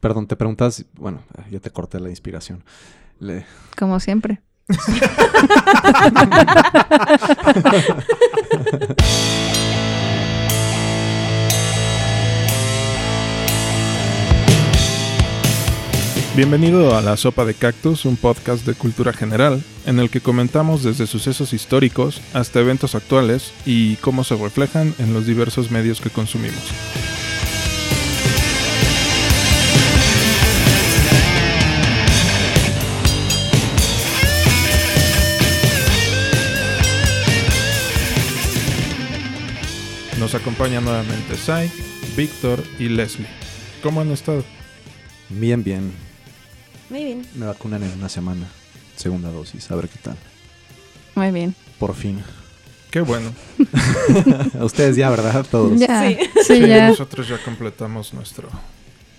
Perdón, te preguntas, bueno, ya te corté la inspiración. Le- Como siempre. Bienvenido a La Sopa de Cactus, un podcast de cultura general, en el que comentamos desde sucesos históricos hasta eventos actuales y cómo se reflejan en los diversos medios que consumimos. Nos acompaña nuevamente Sai, Víctor y Leslie. ¿Cómo han estado? Bien, bien. Muy bien. Me vacunan en una semana. Segunda dosis, a ver qué tal. Muy bien. Por fin. Qué bueno. A ustedes ya, ¿verdad? Todos. Ya. Sí. Sí, Sí, ya. nosotros ya completamos nuestro,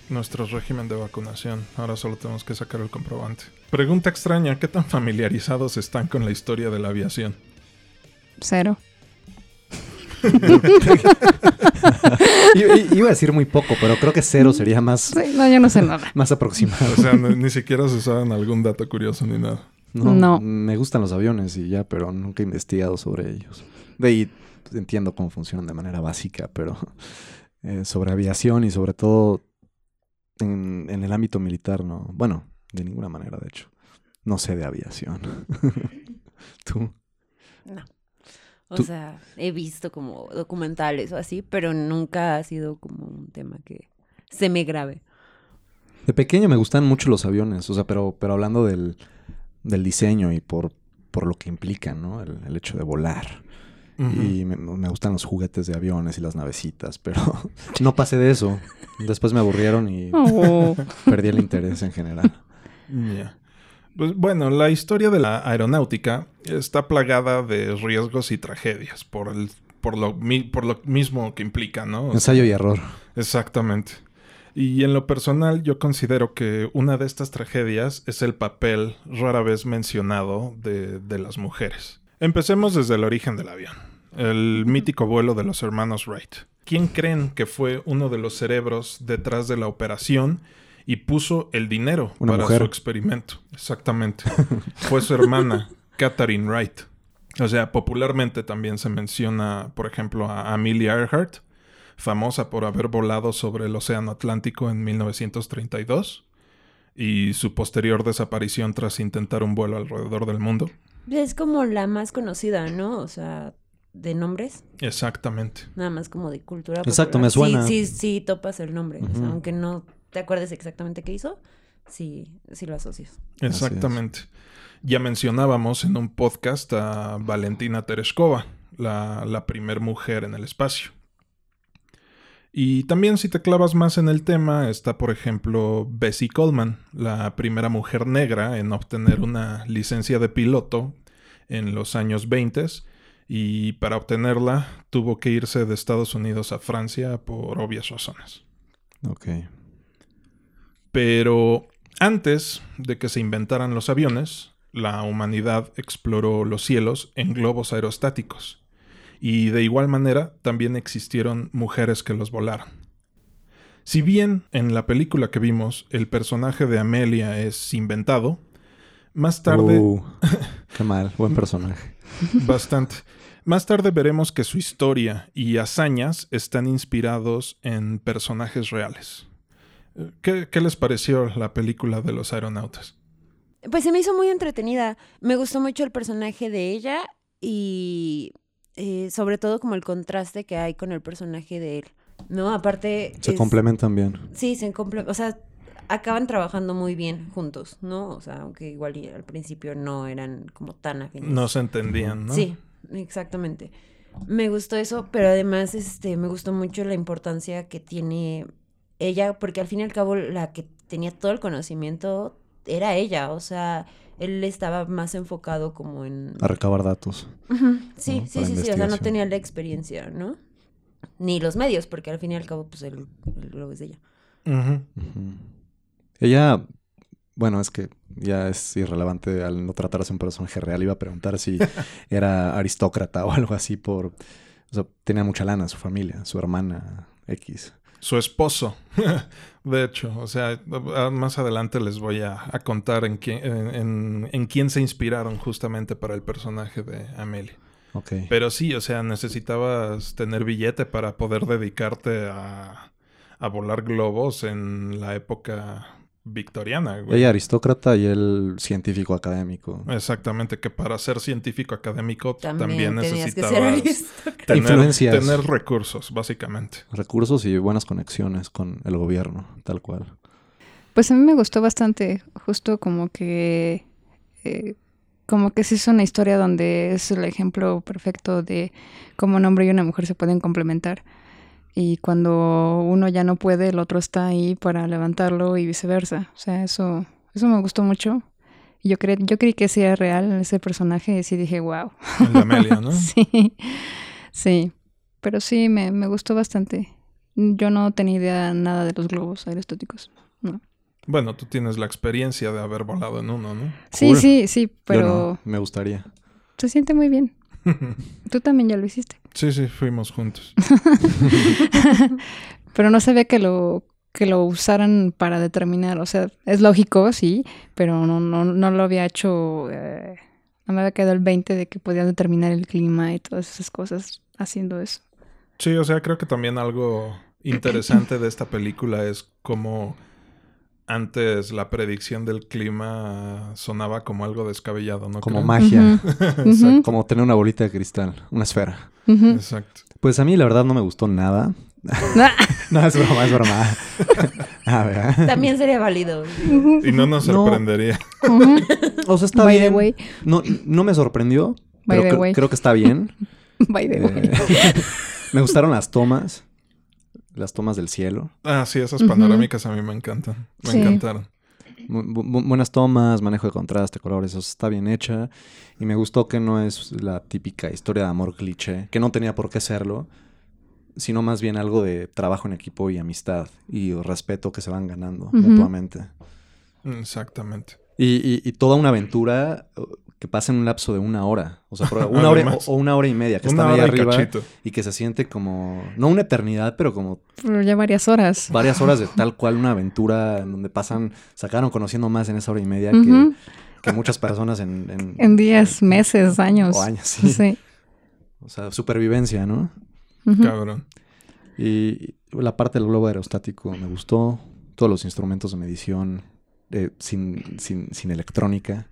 nuestro régimen de vacunación. Ahora solo tenemos que sacar el comprobante. Pregunta extraña, ¿qué tan familiarizados están con la historia de la aviación? Cero. Iba a decir muy poco, pero creo que cero sería más, Sí, no, yo no sé nada. más aproximado. O sea, ni, ni siquiera se saben algún dato curioso ni nada. No, No. Me gustan los aviones y ya, pero nunca he investigado sobre ellos. De ahí pues, entiendo cómo funcionan de manera básica, pero eh, sobre aviación y sobre todo en, en el ámbito militar, no. Bueno, de ninguna manera, de hecho. No sé de aviación. Tú. No. O Tú- sea, he visto como documentales o así, pero nunca ha sido como un tema que se me grave. De pequeño me gustan mucho los aviones, o sea, pero, pero hablando del, del diseño y por, por lo que implican, ¿no? El, el hecho de volar. Y me, me gustan los juguetes de aviones y las navecitas, pero no pasé de eso. Después me aburrieron y Oh. perdí el interés en general. Ya. Pues bueno, la historia de la aeronáutica está plagada de riesgos y tragedias por, el, por, lo, mi- por lo mismo que implica, ¿no? O sea, Ensayo y error. Exactamente. Y en lo personal yo considero que una de estas tragedias es el papel rara vez mencionado de, de las mujeres. Empecemos desde el origen del avión, el mítico vuelo de los hermanos Wright. ¿Quién creen que fue uno de los cerebros detrás de la operación y puso el dinero Una para mujer. su experimento? Exactamente. fue su hermana, Katharine Wright. O sea, popularmente también se menciona, por ejemplo, a Amelia Earhart, famosa por haber volado sobre el Océano Atlántico en 1932 y su posterior desaparición tras intentar un vuelo alrededor del mundo. Es como la más conocida, ¿no? O sea, de nombres, Exactamente. nada más como de cultura. Exacto, me suena. Sí, sí, sí, topas el nombre. O sea, Ujú. aunque no te acuerdes exactamente qué hizo, sí, sí lo asocias. Exactamente. Ya mencionábamos en un podcast a Valentina Tereshkova, la, la primer mujer en el espacio. Y también si te clavas más en el tema está, por ejemplo, Bessie Coleman, la primera mujer negra en obtener una licencia de piloto en los años 20 y para obtenerla tuvo que irse de Estados Unidos a Francia por obvias razones. Ok. Pero antes de que se inventaran los aviones, la humanidad exploró los cielos en globos aerostáticos. Y de igual manera también existieron mujeres que los volaron. Si bien en la película que vimos el personaje de Amelia es inventado, más tarde Uh, qué mal. Buen personaje. Bastante. Más tarde veremos que su historia y hazañas están inspirados en personajes reales. ¿Qué, qué les pareció la película de los aeronautas? Pues se me hizo muy entretenida. Me gustó mucho el personaje de ella y eh, sobre todo como el contraste que hay con el personaje de él. No, aparte... Se es- complementan bien. Sí, se comple- O sea, acaban trabajando muy bien juntos, ¿no? O sea, aunque igual al principio no eran como tan afines. No se entendían, ¿no? Sí, exactamente. Me gustó eso, pero además este, me gustó mucho la importancia que tiene ella, porque al fin y al cabo la que tenía todo el conocimiento era ella, o sea, él estaba más enfocado como en... A recabar datos. Sí, ¿no? sí, sí, sí, o sea, no tenía la experiencia, ¿no? Ni los medios, porque al fin y al cabo, pues el, el globo es de ella. Ella, bueno, es que ya es irrelevante al no tratarse un personaje real. Iba a preguntar si era aristócrata o algo así por... O sea, tenía mucha lana su familia, su hermana X. su esposo. de hecho, o sea, más adelante les voy a, a contar en quién, en, en- en quién se inspiraron justamente para el personaje de Amelie. Ok. Pero sí, o sea, necesitabas tener billete para poder dedicarte a, a volar globos en la época victoriana, güey. Ella aristócrata y él científico académico. Exactamente, que para ser científico académico también, También, tenías que ser necesitabas tener, Influencias. tener recursos, básicamente. Recursos y buenas conexiones con el gobierno, tal cual. Pues a mí me gustó bastante, justo como que, eh, como que sí es una historia donde es el ejemplo perfecto de cómo un hombre y una mujer se pueden complementar. Y cuando uno ya no puede, el otro está ahí para levantarlo y viceversa. O sea, eso, eso me gustó mucho. Y yo, cre yo creí que sí era real ese personaje y sí dije, wow. El de Amelia, ¿no? Sí, sí. Pero sí, me, me gustó bastante. Yo no tenía idea nada de los globos aerostáticos. No. Bueno, tú tienes la experiencia de haber volado en uno, ¿no? Sí, Cool. sí, sí, Yo pero no, me gustaría. se siente muy bien. Tú también ya lo hiciste. sí, sí, fuimos juntos. Pero no sabía que lo que lo usaran para determinar, o sea, es lógico, sí, pero no, no, no lo había hecho, eh, no me había quedado el 20 de que podía determinar el clima y todas esas cosas haciendo eso. Sí, o sea, creo que también algo interesante de esta película es cómo antes la predicción del clima sonaba como algo descabellado, ¿no? Como creen? magia. Exacto. Como tener una bolita de cristal, una esfera. Exacto. Pues a mí la verdad no me gustó nada. no, es broma, es broma. a ver. También sería válido. Y no nos No. sorprendería. O sea, está By the bien. way, No, no me sorprendió, By pero the cre- way. creo que está bien. by the way. Eh, me gustaron las tomas. Las tomas del cielo. Ah, sí, esas panorámicas a mí me encantan. Me Sí. encantaron. Bu- bu- buenas tomas, manejo de contraste, colores, eso está bien hecha. Y me gustó que no es la típica historia de amor cliché, que no tenía por qué serlo, sino más bien algo de trabajo en equipo y amistad y respeto que se van ganando mutuamente. Exactamente. Y, y- y toda una aventura que pasa en un lapso de una hora. O sea, una hora o, o una hora y media, que Una están ahí y arriba cachito. y que se siente como, no una eternidad, pero como Pero ya varias horas. varias horas de tal cual una aventura en donde pasan, sacaron conociendo más en esa hora y media que, que muchas personas en, en, En días, meses, años. o años. Sí. Sí. O sea, supervivencia, ¿no? Cabrón. Y la parte del globo aerostático me gustó. Todos los instrumentos de medición eh, sin, sin, sin electrónica.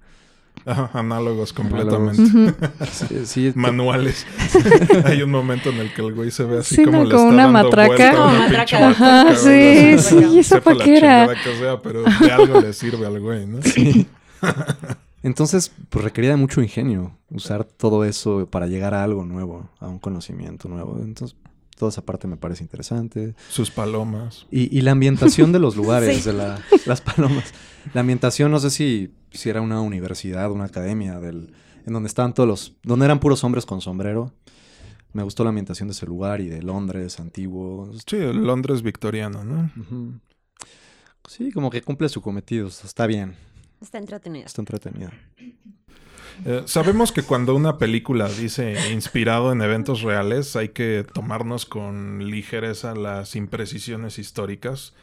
Ajá, análogos Análogos. completamente. Ujú. Sí, sí, Manuales. Hay un momento en el que el güey se ve así Sí, como ¿no? le Como está una dando matraca. vuelta a Como una matraca. pinche Ajá, matraca, cabrón, sí, así. sí, ¿eso Sepa pa' la qué era? chingada que sea, pero de algo le sirve al güey, ¿no? Sí. Entonces, pues requería de mucho ingenio usar todo eso para llegar a algo nuevo, a un conocimiento nuevo. Entonces, toda esa parte me parece interesante. Sus palomas. Y, y la ambientación de los lugares, Sí. de la- las palomas. La ambientación, no sé si, si era una universidad, una academia, del, en donde estaban todos los. donde eran puros hombres con sombrero. Me gustó la ambientación de ese lugar y de Londres antiguo. Sí, el Londres victoriano, ¿no? Sí, como que cumple su cometido. o sea, Está bien, Está entretenido. está entretenido. Eh, sabemos que cuando una película dice inspirado en eventos reales, hay que tomarnos con ligereza las imprecisiones históricas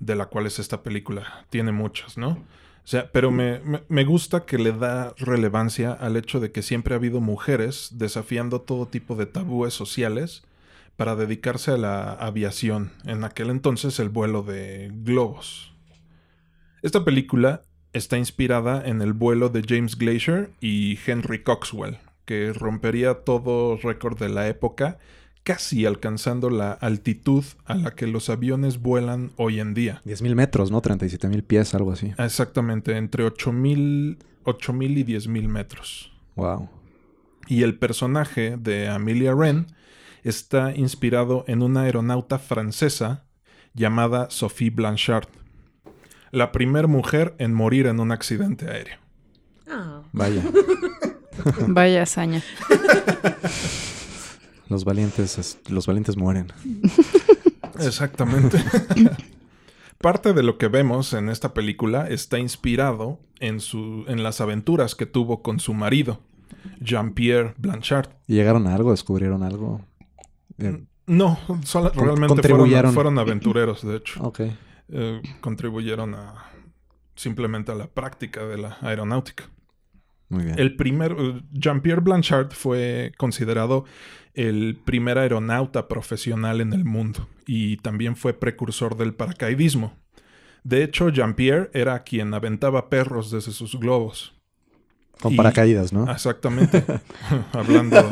de las cuales esta película tiene muchas, ¿no? O sea, pero me, me- me gusta que le da relevancia al hecho de que siempre ha habido mujeres desafiando todo tipo de tabúes sociales para dedicarse a la aviación, en aquel entonces el vuelo de globos. Esta película está inspirada en el vuelo de James Glacier y Henry Coxwell, que rompería todo récord de la época, casi alcanzando la altitud a la que los aviones vuelan hoy en día. 10.000 metros, ¿no? 37.000 pies, algo así. Exactamente, entre 8.000 8.000 y 10.000 metros. Wow. Y el personaje de Amelia Wren está inspirado en una aeronauta francesa llamada Sophie Blanchard, la primera mujer en morir en un accidente aéreo. Ah, Vaya. Vaya hazaña. Los valientes, es- los valientes mueren. Exactamente. Parte de lo que vemos en esta película está inspirado en, su, en las aventuras que tuvo con su marido, Jean-Pierre Blanchard. ¿Y llegaron a algo? ¿Descubrieron algo? Eh, No, solo- realmente fueron, fueron aventureros, de hecho. Ok. Eh, contribuyeron a simplemente a la práctica de la aeronáutica. Muy bien. El primer, eh, Jean-Pierre Blanchard fue considerado el primer aeronauta profesional en el mundo y también fue precursor del paracaidismo. De hecho, Jean-Pierre era quien aventaba perros desde sus globos. Con y- paracaídas, ¿no? Exactamente. Hablando,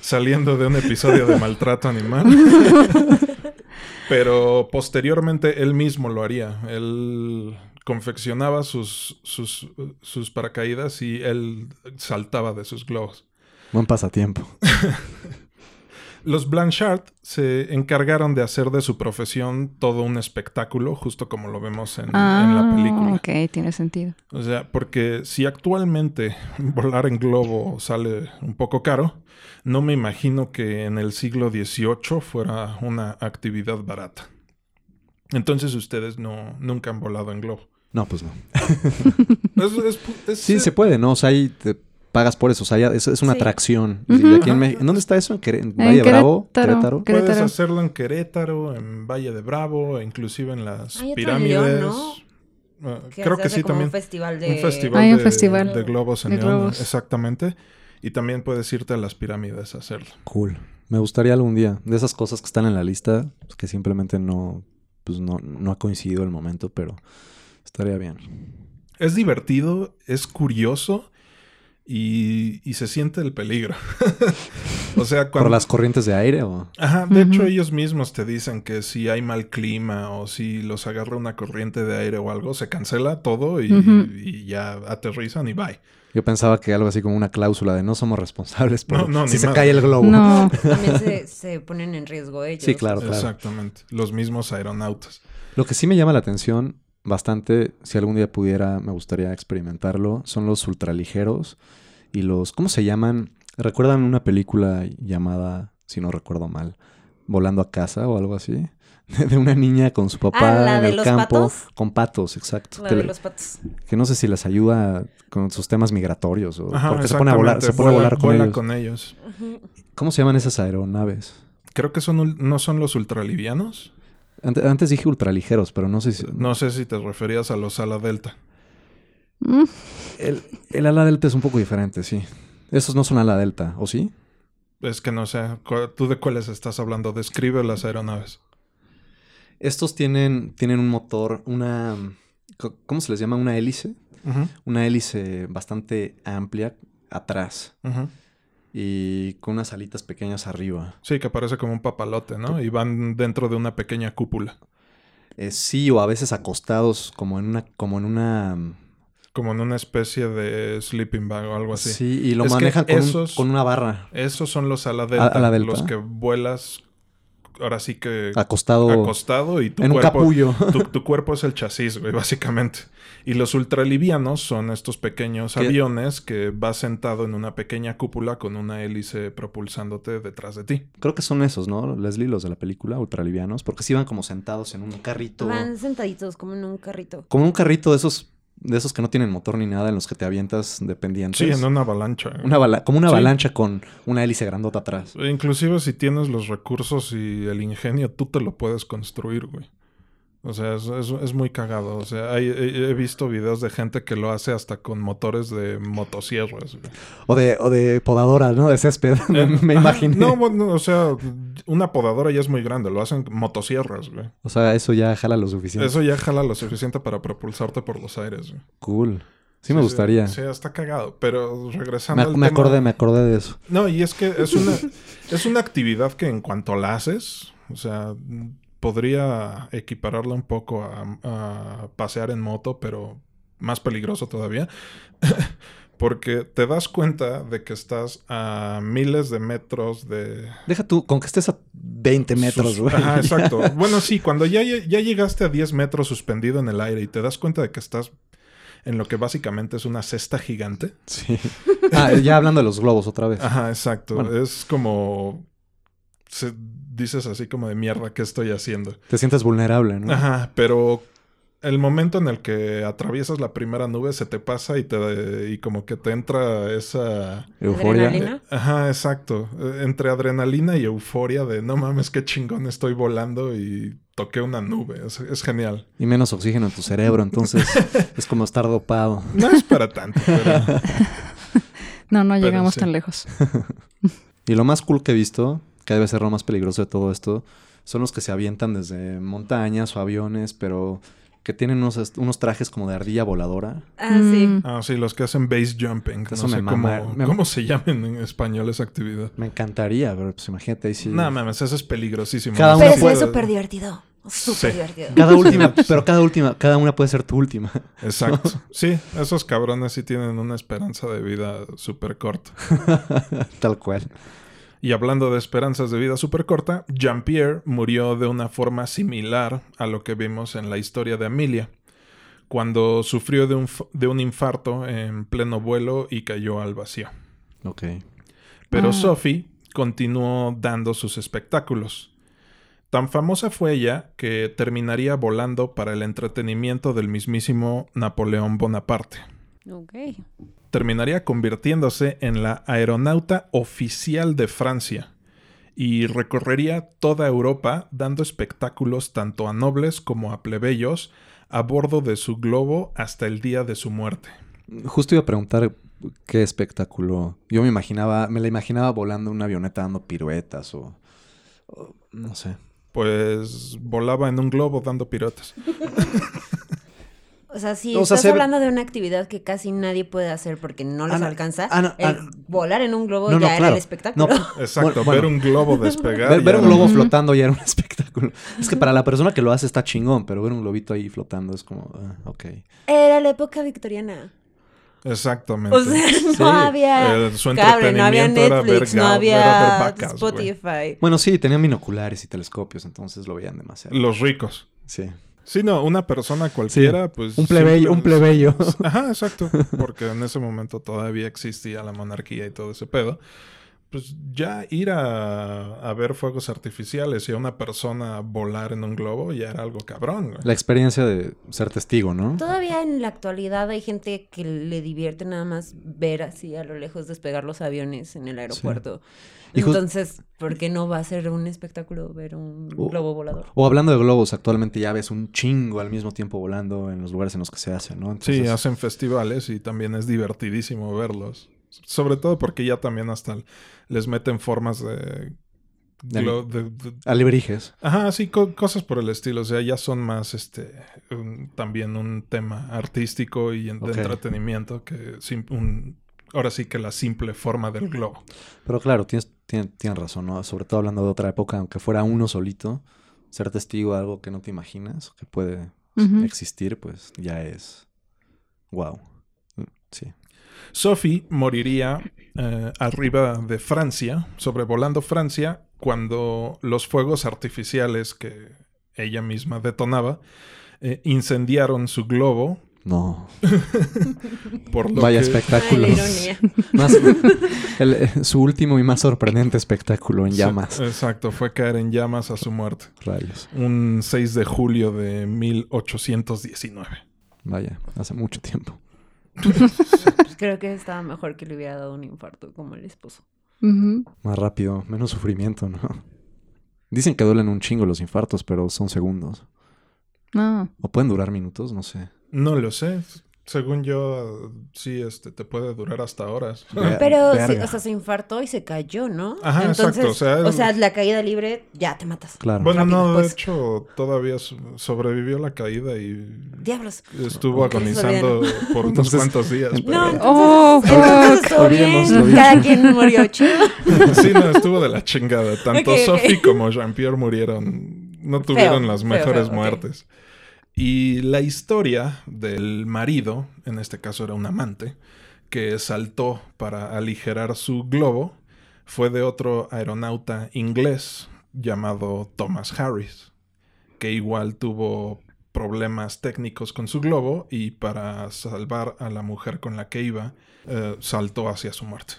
saliendo de un episodio de maltrato animal. Pero posteriormente él mismo lo haría. Él confeccionaba sus, sus, sus paracaídas y él saltaba de sus globos. Buen pasatiempo. Los Blanchard se encargaron de hacer de su profesión todo un espectáculo, justo como lo vemos en, en la Ah, película. ok, tiene sentido. O sea, porque si actualmente volar en globo sale un poco caro, no me imagino que en el siglo XVIII fuera una actividad barata. Entonces ustedes no, nunca han volado en globo. No, pues no. Es- es- es- Sí, se puede, ¿no? O sea, ahí te pagas por eso. O sea, ya es, es una Sí. atracción. Ujú. Y aquí en, Ajá. Mex- ¿en dónde está eso? ¿En, Quere- en En Valle Bravo? Querétaro. ¿Querétaro? Puedes hacerlo en Querétaro, en Valle de Bravo, inclusive en las Hay otro en pirámides. León, Ah, Que Creo que sí como también. Un festival de... Un festival, Hay un de, festival de globos en de globos. exactamente. Y también puedes irte a las pirámides a hacerlo. Cool. Me gustaría algún día. De esas cosas que están en la lista, pues, que simplemente no, pues no, no ha coincidido el momento, pero estaría bien. Es divertido, es curioso y, y se siente el peligro. o sea, cuando... ¿Por las corrientes de aire o...? Ajá, de hecho ellos mismos te dicen que si hay mal clima o si los agarra una corriente de aire o algo, se cancela todo y, ya aterrizan y bye. Yo pensaba que algo así como una cláusula de no somos responsables por No, no, si ni se madre. cae el globo. No. También se, se ponen en riesgo ellos. Sí, claro, claro. Exactamente. Los mismos aeronautas. Lo que sí me llama la atención bastante, si algún día pudiera, me gustaría experimentarlo, son los ultraligeros y los, ¿cómo se llaman? ¿Recuerdan una película llamada, si no recuerdo mal, Volando a casa o algo así? De una niña con su papá Ah, ¿la en de el los campo. patos? Con patos, exacto. La que, de le- los patos. que no sé si les ayuda con sus temas migratorios o Ajá, porque se pone a volar, se pone a volar con vuela ellos. con ellos. ¿Cómo se llaman esas aeronaves? Creo que son ul- no son los ultralivianos. Ante- Antes, dije ultraligeros, pero no sé si... No sé si te referías a los ala delta. Mm, El, el ala delta es un poco diferente, sí. Esos no son ala delta, ¿o sí? Es que no sé, ¿tú de cuáles estás hablando? Describe las aeronaves. Estos tienen, tienen un motor, una... ¿Cómo se les llama? Una hélice. Una hélice bastante amplia atrás ujú. Y con unas alitas pequeñas arriba. Sí, que parece como un papalote, ¿no? Y van dentro de una pequeña cúpula. Eh, sí, o a veces acostados como en una... Como en una Como en una especie de sleeping bag o algo así. Sí, y lo Es manejan con, un- esos- con una barra. Esos son los ala delta. Los que vuelas, ahora sí que Acostado acostado y tu en un cuerpo... capullo. Tu, tu cuerpo es el chasis, güey, básicamente. Y los ultralivianos son estos pequeños ¿Qué? aviones que vas sentado en una pequeña cúpula con una hélice propulsándote detrás de ti. Creo que son esos, ¿no? Leslie, los de la película, ultralivianos. Porque sí iban como sentados en un carrito. Van sentaditos como en un carrito. Como un carrito de esos, de esos que no tienen motor ni nada, en los que te avientas dependientes. Sí, en una avalancha. güey. Una bala- como una Sí. avalancha con una hélice grandota atrás. E Inclusive si tienes los recursos y el ingenio, tú te lo puedes construir, güey. O sea, es, es- es muy cagado. O sea, hay- he, visto videos de gente que lo hace hasta con motores de motosierras. O de, o de podadora, ¿no? De césped. me Eh, imaginé. No, bueno, o sea, una podadora ya es muy grande. Lo hacen motosierras, güey. O sea, eso ya jala lo suficiente. Eso ya jala lo suficiente para propulsarte por los aires. güey. Cool. Sí, me gustaría. Sí, está cagado. Pero regresando me, al me tema- acordé, me acordé de eso. No, y es que es una, es una actividad que en cuanto la haces, o sea, podría equipararla un poco a, a pasear en moto, pero más peligroso todavía. Porque te das cuenta de que estás a miles de metros de... Deja tú, con que estés a 20 metros, sus- güey. Ajá, exacto. Bueno, sí, cuando ya, ya llegaste a 10 metros suspendido en el aire y te das cuenta de que estás en lo que básicamente es una cesta gigante. Sí. Ah, ya hablando de los globos otra vez. Ajá, exacto. Bueno. Es como. Se- dices así como de mierda, ¿qué estoy haciendo? Te sientes vulnerable, ¿no? Ajá, pero el momento en el que atraviesas la primera nube se te pasa y te y como que te entra esa Euforia. ¿Adrenalina? Ajá, exacto. Eh, Entre adrenalina y euforia de no mames, qué chingón estoy volando y toqué una nube. Es, es genial. Y menos oxígeno en tu cerebro, entonces es como estar dopado. No es para tanto, pero No, no Pero llegamos sí. tan lejos. Y lo más cool que he visto, que debe ser lo más peligroso de todo esto, son los que se avientan desde montañas o aviones, pero que tienen unos, unos trajes como de ardilla voladora. Ah, sí. Mm. Ah, sí, los que hacen base jumping. Eso no me sé mama. cómo, Me- cómo se llaman en español esa actividad. Me encantaría, pero pues imagínate ahí sí. No mames, eso es peligrosísimo. Cada Pero puede- es súper divertido. Súper Sí. divertido. Cada última, pero cada última, cada una puede ser tu última. Exacto. Sí, esos cabrones sí tienen una esperanza de vida súper corta. Tal cual. Y hablando de esperanzas de vida súper corta, Jean-Pierre murió de una forma similar a lo que vimos en la historia de Amelia, cuando sufrió de un, de un infarto en pleno vuelo y cayó al vacío. Ok. Pero Ah. Sophie continuó dando sus espectáculos. Tan famosa fue ella que terminaría volando para el entretenimiento del mismísimo Napoleón Bonaparte. Ok. Terminaría convirtiéndose en la aeronauta oficial de Francia y recorrería toda Europa dando espectáculos tanto a nobles como a plebeyos a bordo de su globo hasta el día de su muerte. Justo iba a preguntar qué espectáculo. Yo me imaginaba, me la imaginaba volando una avioneta dando piruetas o, o no sé. Pues volaba en un globo dando piruetas. O sea, si O estás hablando de una actividad que casi nadie puede hacer porque no les Ah, alcanza, Ah, no, el ah. volar en un globo No, no, ya era claro. el espectáculo. No, Exacto, Bueno, ver un globo despegar. Ver, un globo flotando ya era un espectáculo. Es que para la persona que lo hace está chingón, pero ver un globito ahí flotando es como, ah, ok. Era la época victoriana. Exactamente. O sea, no Sí. había Eh, su cable, no había entretenimiento era ver Netflix, no había vacas. Spotify. Bueno, sí, tenían binoculares y telescopios, entonces lo veían demasiado. Los ricos. Sí. Sí, no, una persona cualquiera, pues... Un plebeyo, un plebeyo. Ajá, exacto. Porque en ese momento todavía existía la monarquía y todo ese pedo. Pues ya ir a, a ver fuegos artificiales y a una persona volar en un globo ya era algo cabrón, güey. La experiencia de ser testigo, ¿no? Todavía en la actualidad hay gente que le divierte nada más ver así a lo lejos despegar los aviones en el aeropuerto. Entonces, ¿por qué no va a ser un espectáculo ver un globo volador? O hablando de globos, actualmente ya ves un chingo al mismo tiempo volando en los lugares en los que se hace, ¿no? Sí, hacen festivales y también es divertidísimo verlos. Sobre todo porque ya también hasta les meten formas de... De- glo- de- de- alebrijes. Ajá, sí, co- cosas por el estilo. O sea, ya son más, este, un- también un tema artístico y en- de entretenimiento que sim- un, ahora sí que la simple forma del globo. Pero claro, tienes, tien- tienes razón, ¿no? Sobre todo hablando de otra época, aunque fuera uno solito, ser testigo de algo que no te imaginas, que puede existir, pues ya es... Wow. Sí. Sophie moriría eh, arriba de Francia, sobrevolando Francia, cuando los fuegos artificiales que ella misma detonaba eh, incendiaron su globo. No. Por lo Vaya que- espectáculo. Su último y más sorprendente espectáculo en Sí, llamas. exacto, fue caer en llamas a su muerte. Rayos. Un 6 de julio de 1819. Vaya, hace mucho tiempo. Pues creo que estaba mejor que le hubiera dado un infarto como el esposo. Más rápido, menos sufrimiento, ¿no? Dicen que duelen un chingo los infartos, pero son segundos. No. O pueden durar minutos, no sé. No lo sé. Según yo, sí, este, te puede durar hasta horas. Pero, sí, o sea, se infartó y se cayó, ¿no? Ajá, exacto, o sea, o sea, la caída libre, ya te matas. Claro. Bueno, Rápido, no, de pues. hecho, todavía so- sobrevivió la caída y Diablos. estuvo agonizando por unos Entonces, cuantos días. pero- No, entonces, Oh, entonces fuck. estuvo bien. Cada quien murió chido. sí, no, estuvo de la chingada. Tanto Ok, ok. Sophie como Jean-Pierre murieron, no tuvieron Feo, las mejores feo, muertes. Y la historia del marido, en este caso era un amante, que saltó para aligerar su globo, fue de otro aeronauta inglés llamado Thomas Harris, que igual tuvo problemas técnicos con su globo y para salvar a la mujer con la que iba, eh, saltó hacia su muerte.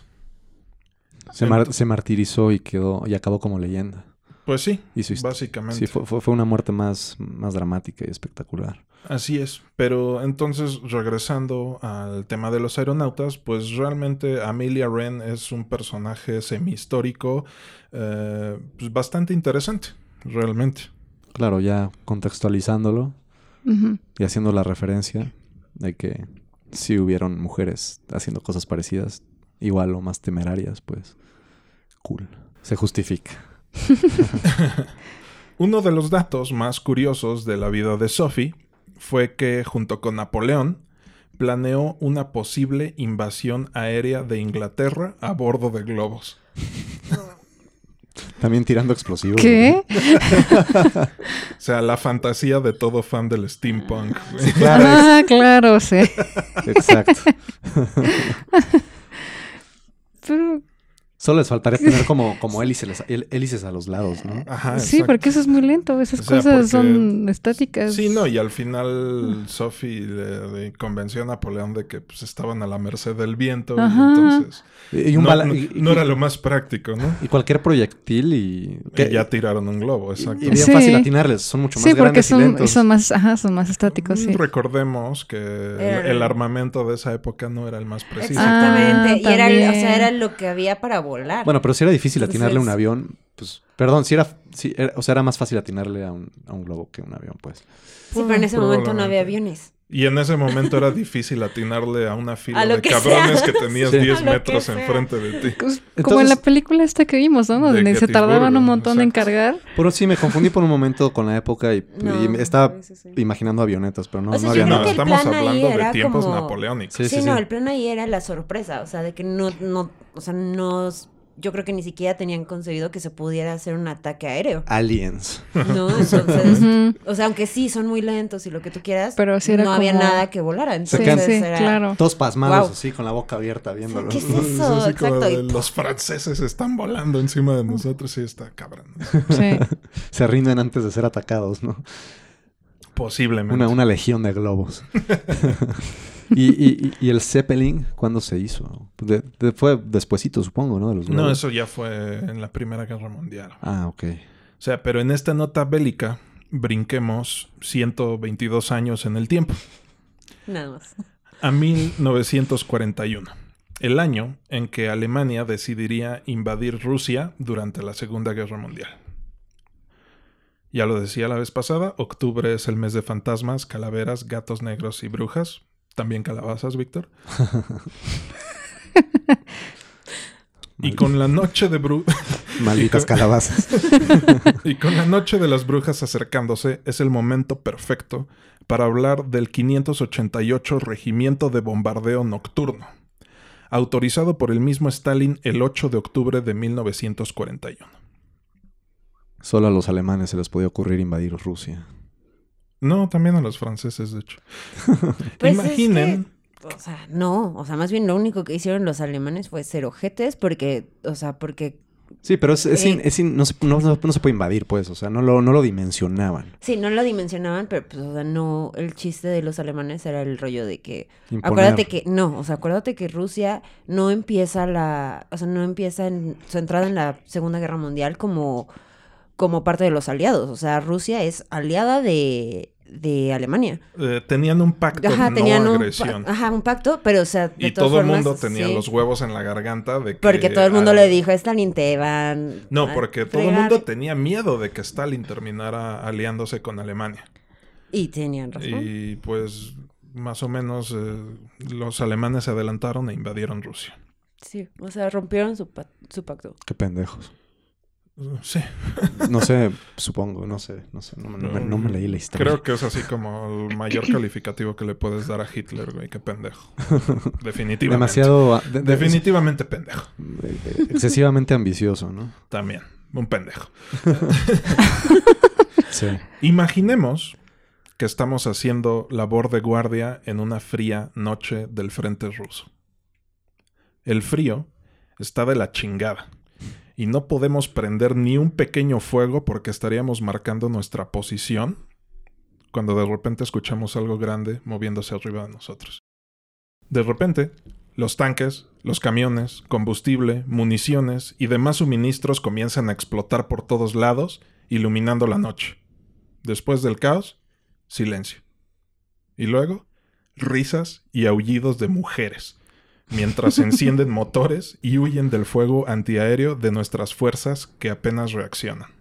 Se, mar- se martirizó y quedó y acabó como leyenda. Pues sí, Y su básicamente. Sí, fue, fue, fue una muerte más, más dramática y espectacular. Así es, pero entonces regresando al tema de los aeronautas, pues realmente Amelia Wren es un personaje semi-histórico eh, pues bastante interesante, realmente. Claro, ya contextualizándolo y haciendo la referencia de que si hubieron mujeres haciendo cosas parecidas, igual o más temerarias, pues cool. Se justifica. Uno de los datos más curiosos de la vida de Sophie fue que junto con Napoleón planeó una posible invasión aérea de Inglaterra a bordo de globos. También tirando explosivos. ¿Qué? O sea, la fantasía de todo fan del steampunk. Claro, Ah, claro, sí. exacto. Pero Solo les faltaría tener como, como hélices, hél- hélices a los lados, ¿no? Ajá, sí, porque eso es muy lento. Esas O sea, cosas porque- son estáticas. Sí, no, y al final Sophie le, le convenció a Napoleón de que pues, estaban a la merced del viento. Y Ajá. entonces Y, un no, bala- no- y- no y- era lo más práctico, ¿no? y cualquier proyectil y... Que ya tiraron un globo, y exacto. bien Sí. fácil atinarles, son mucho más Sí, porque grandes y son, lentos. son más, ajá, son más estáticos, sí. Recordemos que el, el armamento de esa época no era el más preciso. Exactamente. Ah, y era, o sea, era lo que había para volar. Bueno, pero si era difícil atinarle a un avión, pues... Perdón, si era, si era- O sea, era más fácil atinarle a un, a un globo que a un avión, pues. sí, pero en ese momento no había aviones. Y en ese momento era difícil atinarle a una fila A de que cabrones sea. que tenías Sí. 10 A lo que metros enfrente de ti. Pues, como Entonces- en la película esta que vimos, ¿no? De Donde se Gettysburg, tardaban un montón en cargar. Pero sí, me confundí por un momento con la época y, No, y me estaba sí, sí, sí. imaginando avionetas, pero no, O sea, no había nada. estamos hablando de tiempos como- napoleónicos. Sí, Sí, sí, no, el plan ahí era la sorpresa, o sea, de que no, no, o sea, no, yo creo que ni siquiera tenían concebido que se pudiera hacer un ataque aéreo, Aliens. ¿no? Entonces, o sea, aunque sí son muy lentos y lo que tú quieras, Pero sí era no había nada que volara, Sí, entonces sí, era- claro. Todos pasmados Wow. así, con la boca abierta, viéndolo. ¿Qué es Es eso? así como Exacto. de, los franceses están volando encima de nosotros y está cabrón. Sí. Se rinden antes de ser atacados, ¿no? Posiblemente. Una, una legión de globos. Y, y- y- y el Zeppelin cuándo se hizo? De- de- fue despuesito, supongo, ¿no? De los No, eso ya fue en la Primera Guerra Mundial. Ah, ok. O sea, pero en esta nota bélica brinquemos 122 años en el tiempo. Nada más. A 1941, el año en que Alemania decidiría invadir Rusia durante la Segunda Guerra Mundial. Ya lo decía la vez pasada, octubre es el mes de fantasmas, calaveras, gatos negros y brujas. También calabazas, Víctor. y con la noche de bru Malditas con- calabazas. y con la noche de las brujas acercándose, es el momento perfecto para hablar del 588 Regimiento de Bombardeo Nocturno, autorizado por el mismo Stalin el 8 de octubre de 1941. Solo a los alemanes se les podía ocurrir invadir Rusia. No, también a los franceses, de hecho. Pues es Imaginen. que, o sea, no, o sea, más bien lo único que hicieron los alemanes fue ser ojetes porque, o sea, porque Sí, pero es, es Eh. in- es in- no, se, no- no- no se puede invadir, pues. O sea, no lo, no lo dimensionaban. Sí, no lo dimensionaban, pero pues, o sea, no, el chiste de los alemanes era el rollo de que, Imponer. acuérdate que, no, o sea, acuérdate que Rusia no empieza la, o sea, no empieza en, su entrada en la Segunda Guerra Mundial como, como parte de los aliados, o sea, Rusia es aliada de, de Alemania. eh, tenían un pacto Ajá, de tenían no un, pa- agresión. ajá, un pacto, pero o sea, de y todas todo el mundo tenía sí, los huevos en la garganta de que... Porque todo el mundo ah, le dijo, Stalin te van No, a porque todo el fregar". mundo tenía miedo de que Stalin terminara aliándose con Alemania. Y tenían razón. Y pues más o menos eh, los alemanes se adelantaron e invadieron Rusia. Sí, o sea, rompieron su, pa- su pacto. Qué pendejos. Uh, Sí, No sé, supongo, no sé, no sé. No, me- no me, no me leí la historia. creo que es así como el mayor calificativo que le puedes dar a Hitler, güey. Qué pendejo. Definitivamente. Demasiado... ah, de- de- Definitivamente pendejo. eh, excesivamente ambicioso, ¿no? También. Un pendejo. Sí. Imaginemos que estamos haciendo labor de guardia en una fría noche del frente ruso. El frío está de la chingada y no podemos prender ni un pequeño fuego porque estaríamos marcando nuestra posición cuando de repente escuchamos algo grande moviéndose arriba de nosotros. De repente, los tanques, los camiones, combustible, municiones y demás suministros comienzan a explotar por todos lados, iluminando la noche. Después del caos, silencio. Y luego, risas y aullidos de mujeres, mientras encienden motores y huyen del fuego antiaéreo de nuestras fuerzas que apenas reaccionan.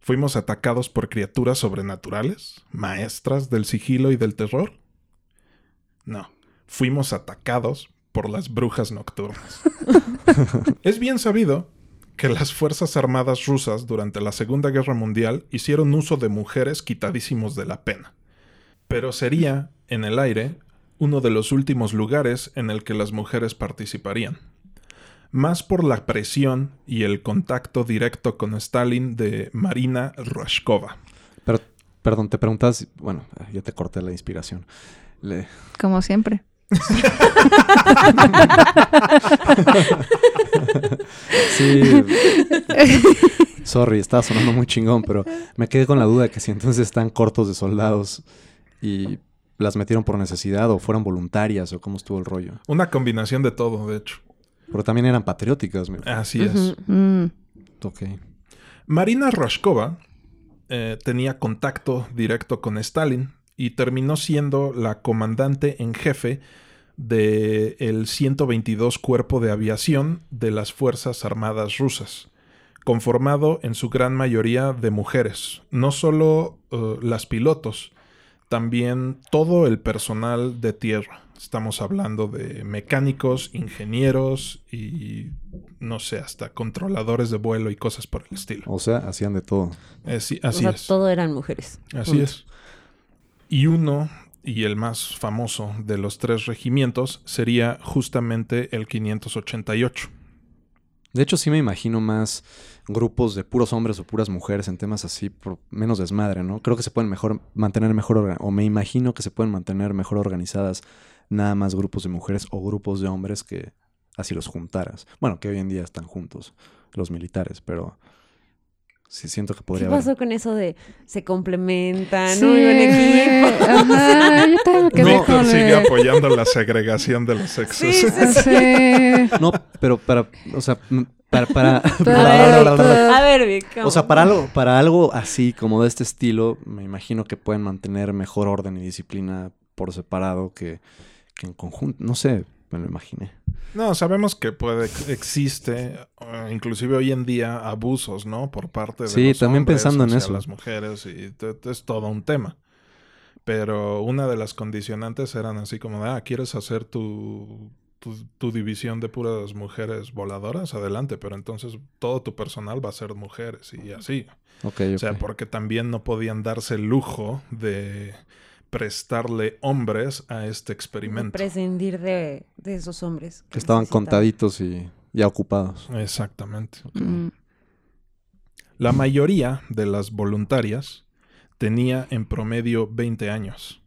¿Fuimos atacados por criaturas sobrenaturales, maestras del sigilo y del terror? No, fuimos atacados por las brujas nocturnas. es bien sabido que las Fuerzas Armadas rusas durante la Segunda Guerra Mundial hicieron uso de mujeres quitadísimos de la pena. Pero sería, en el aire, uno de los últimos lugares en el que las mujeres participarían más por la presión y el contacto directo con Stalin de Marina Rashkova. Pero, perdón, te preguntas, bueno, ya te corté la inspiración. Le- Como siempre. Sí. Sorry, estaba sonando muy chingón, pero me quedé con la duda de que si entonces están cortos de soldados y las metieron por necesidad o fueron voluntarias o cómo estuvo el rollo. Una combinación de todo, de hecho. Pero también eran patrióticas. me- Así es. Mm. Ok. Marina Rashkova eh, tenía contacto directo con Stalin y terminó siendo la comandante en jefe del 122 Cuerpo de Aviación de las Fuerzas Armadas Rusas, conformado en su gran mayoría de mujeres, no solo eh, las pilotos, también todo el personal de tierra. Estamos hablando de mecánicos, ingenieros y no sé, hasta controladores de vuelo y cosas por el estilo. O sea, hacían de todo. Eh, sí, o así sea, es. todo eran mujeres. Así Punto. es. Y uno, y el más famoso de los tres regimientos, sería justamente el 588. De hecho, sí me imagino más grupos de puros hombres o puras mujeres en temas así, por menos desmadre, ¿no? Creo que se pueden mejor mantener mejor, o me imagino que se pueden mantener mejor organizadas nada más grupos de mujeres o grupos de hombres que así los juntaras. Bueno, que hoy en día están juntos los militares, pero sí siento que ¿Qué podría haber. pasó con eso de se complementan, Sí, no viven equipo? ajá, yo también me quedé Víctor con sigue apoyando la segregación de los sexos. Sí, sí, Sí. No, pero para, o sea, para, para, Para- A ver, Vic, O sea, para algo, para algo así como de este estilo, me imagino que pueden mantener mejor orden y disciplina por separado que, que en conjunto. No sé, me lo imaginé. No, sabemos que puede, existe, eh, inclusive hoy en día, abusos, ¿no? Por parte de Sí, los también hombres pensando en eso. las mujeres y es todo un tema. Pero una de las condicionantes eran así como, de, ah, ¿quieres hacer tu, tu, tu división de puras mujeres voladoras? Adelante, pero entonces todo tu personal va a ser mujeres y así. O sea, porque también no podían darse el lujo de prestarle hombres a este experimento. prescindir de, de esos hombres. Que estaban contaditos y ya ocupados. Exactamente. Mm. La mayoría de las voluntarias tenía en promedio 20 años.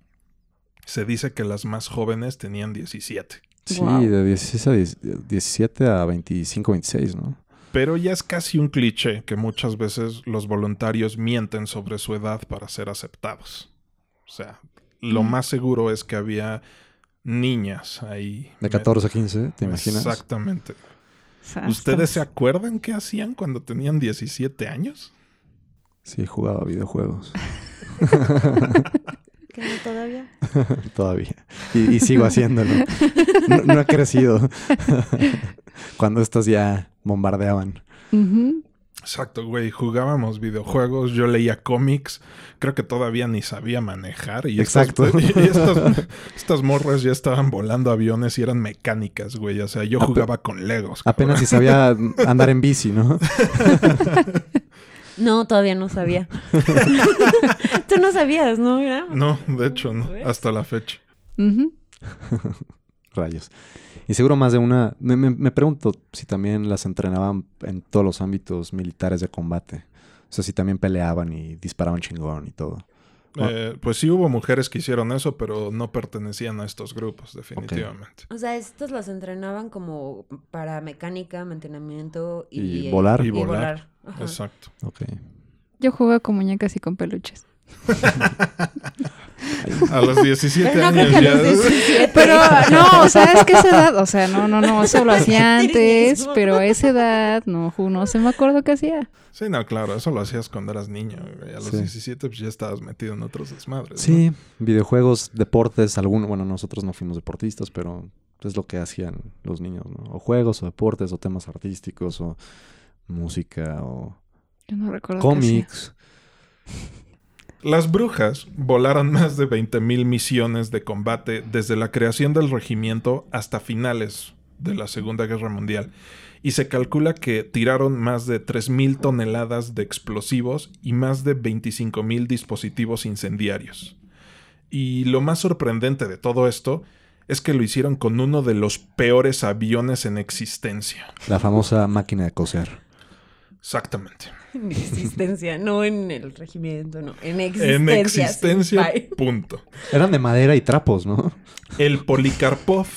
Se dice que las más jóvenes tenían 17. Sí, Wow. de 16 a 10 17 a 25, 26, ¿no? Pero ya es casi un cliché que muchas veces los voluntarios mienten sobre su edad para ser aceptados. O sea, lo Mm. más seguro es que había niñas ahí. De 14 a 15, ¿te imaginas? Exactamente. ¿Ustedes se acuerdan qué hacían cuando tenían 17 años? Sí, jugaba videojuegos. ¿Que no todavía? Todavía. Y, y sigo haciéndolo. No, no he crecido. Cuando estos ya bombardeaban. Ujú. Exacto, güey. Jugábamos videojuegos, yo leía cómics. Creo que todavía ni sabía manejar. Y estas- Exacto. y estas, estas morras ya estaban volando aviones y eran mecánicas, güey. O sea, yo Ape- jugaba con Legos. Apenas si cabrón. sabía andar en bici, ¿no? No, todavía no sabía. Tú no sabías, ¿no? Mira. No, de hecho, no. Hasta la fecha. Ujú. Rayos. Y seguro más de una... Me, me- me pregunto si también las entrenaban en todos los ámbitos militares de combate. O sea, si también peleaban y disparaban chingón y todo. Eh, pues sí hubo mujeres que hicieron eso, pero no pertenecían a estos grupos, definitivamente. O sea, estos las entrenaban como para mecánica, mantenimiento y, Y volar. Y Y volar. Exacto. Ok. Yo juego con muñecas y con peluches. A los 17 Pero no años ya. los 17. Pero no, o sea, es que esa edad, o sea, no, no, no, eso lo hacía antes, pero a esa edad, no, no se me acuerdo qué hacía. Sí, no, claro, eso lo hacías cuando eras niño. güey. A los Sí. 17 pues ya estabas metido en otros desmadres. ¿no? Sí, videojuegos, deportes, alguno, bueno, nosotros no fuimos deportistas, pero es lo que hacían los niños, ¿no? O juegos, o deportes, o temas artísticos, o música, o Yo no recuerdo qué hacía. cómics. Las brujas volaron más de 20.000 misiones de combate desde la creación del regimiento hasta finales de la Segunda Guerra Mundial. Y se calcula que tiraron más de 3.000 toneladas de explosivos y más de 25.000 dispositivos incendiarios. Y lo más sorprendente de todo esto es que lo hicieron con uno de los peores aviones en existencia. La famosa máquina de coser. Exactamente. En existencia, no en el regimiento, no. En existencia. En existencia, punto. Eran de madera y trapos, ¿no? El Polikarpov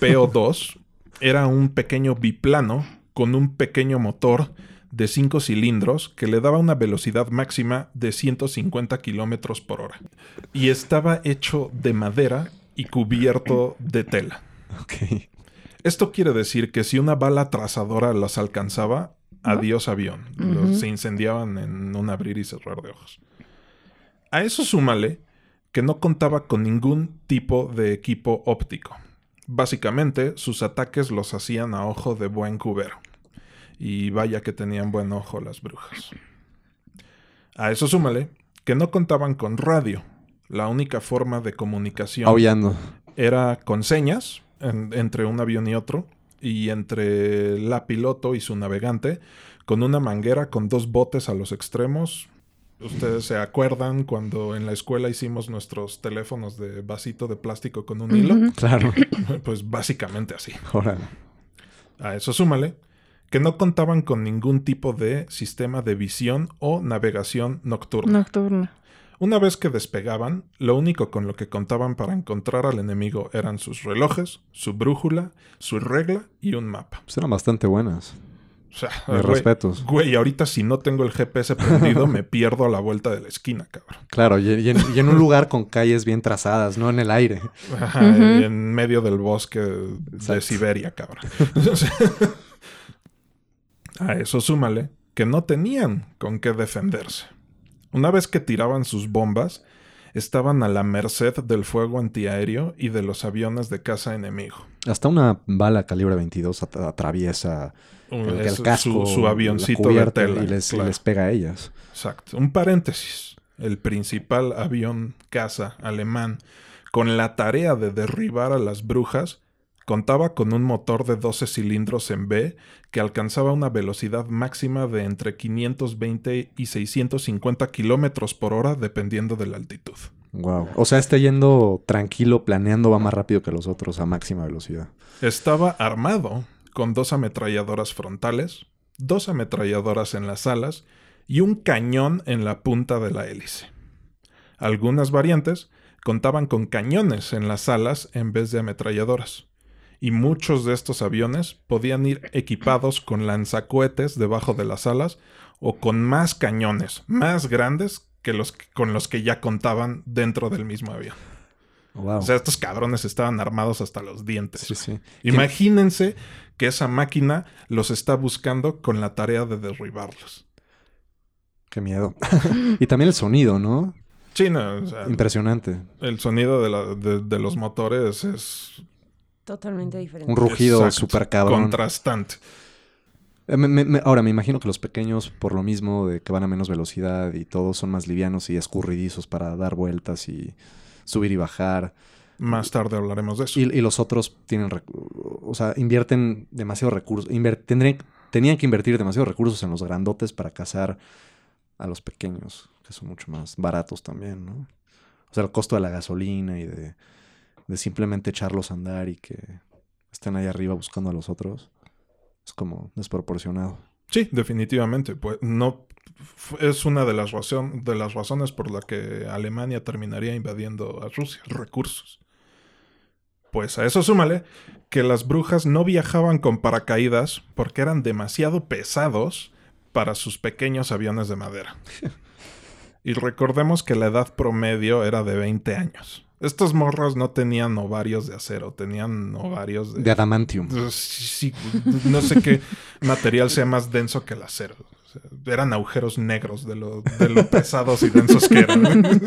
PO2 era un pequeño biplano con un pequeño motor de 5 cilindros que le daba una velocidad máxima de 150 kilómetros por hora. Y estaba hecho de madera y cubierto de tela. Ok. Esto quiere decir que si una bala trazadora los alcanzaba, adiós avión. Los- se incendiaban en un abrir y cerrar de ojos. A eso súmale que no contaba con ningún tipo de equipo óptico. Básicamente, sus ataques los hacían a ojo de buen cubero. Y vaya que tenían buen ojo las brujas. A eso súmale que no contaban con radio. La única forma de comunicación Aullando. era con señas en- entre un avión y otro y entre la piloto y su navegante con una manguera con dos botes a los extremos. Ustedes se acuerdan cuando en la escuela hicimos nuestros teléfonos de vasito de plástico con un hilo? Claro. Pues básicamente así. Órale. A eso súmale que no contaban con ningún tipo de sistema de visión o navegación nocturna. Nocturna. Una vez que despegaban, lo único con lo que contaban para encontrar al enemigo eran sus relojes, su brújula, su regla y un mapa. Pues eran bastante buenas. O sea, Mis güey, respetos. güey, ahorita si no tengo el GPS prendido, me pierdo a la vuelta de la esquina, cabrón. Claro, y, y en, y en un lugar con calles bien trazadas, no en el aire. Ajá, y en medio del bosque de. Siberia, cabrón. Entonces, a eso súmale que no tenían con qué defenderse. Una vez que tiraban sus bombas, estaban a la merced del fuego antiaéreo y de los aviones de caza enemigo. Hasta una bala calibre 22 at- atraviesa el, casco, su, su la avioncito de tela. y les, y les pega a ellas. Exacto. Un paréntesis. El principal avión caza alemán con la tarea de derribar a las brujas contaba con un motor de 12 cilindros en B que alcanzaba una velocidad máxima de entre 520 y 650 kilómetros por hora dependiendo de la altitud. Wow. O sea, este yendo tranquilo, planeando, va más rápido que los otros a máxima velocidad. Estaba armado con dos ametralladoras frontales, dos ametralladoras en las alas y un cañón en la punta de la hélice. Algunas variantes contaban con cañones en las alas en vez de ametralladoras, y muchos de estos aviones podían ir equipados con lanzacohetes debajo de las alas o con más cañones, más grandes que los que- con los que ya contaban dentro del mismo avión. Wow. O sea, estos cabrones estaban armados hasta los dientes. sí, sí. Imagínense que esa máquina los está buscando con la tarea de derribarlos. Qué miedo. y también el sonido, ¿no? Sí, no, o sea, Impresionante. el sonido de, la- de- de los motores es Totalmente diferente. Un rugido súper cabrón. contrastante. Eh, me- me- me- ahora, me imagino que los pequeños, por lo mismo de que van a menos velocidad y todos son más livianos y escurridizos para dar vueltas y subir y bajar. Más tarde hablaremos de eso. Y, y los otros tienen, o sea, invierten demasiados recursos. Inver- tendrían- tenían que invertir demasiados recursos en los grandotes para cazar a los pequeños, que son mucho más baratos también, ¿no? O sea, el costo de la gasolina y de, de simplemente echarlos a andar y que estén ahí arriba buscando a los otros es como desproporcionado. Sí, definitivamente. Pues no es una de las, razón- de las razones por la que Alemania terminaría invadiendo a Rusia, recursos. Pues a eso súmale que las brujas no viajaban con paracaídas porque eran demasiado pesados para sus pequeños aviones de madera. Y recordemos que la edad promedio era de 20 años. Estos morros no tenían ovarios de acero, tenían ovarios de... De adamantium. Sí, sí, no sé qué material sea más denso que el acero. O sea, eran agujeros negros de lo, de lo pesados y densos que eran.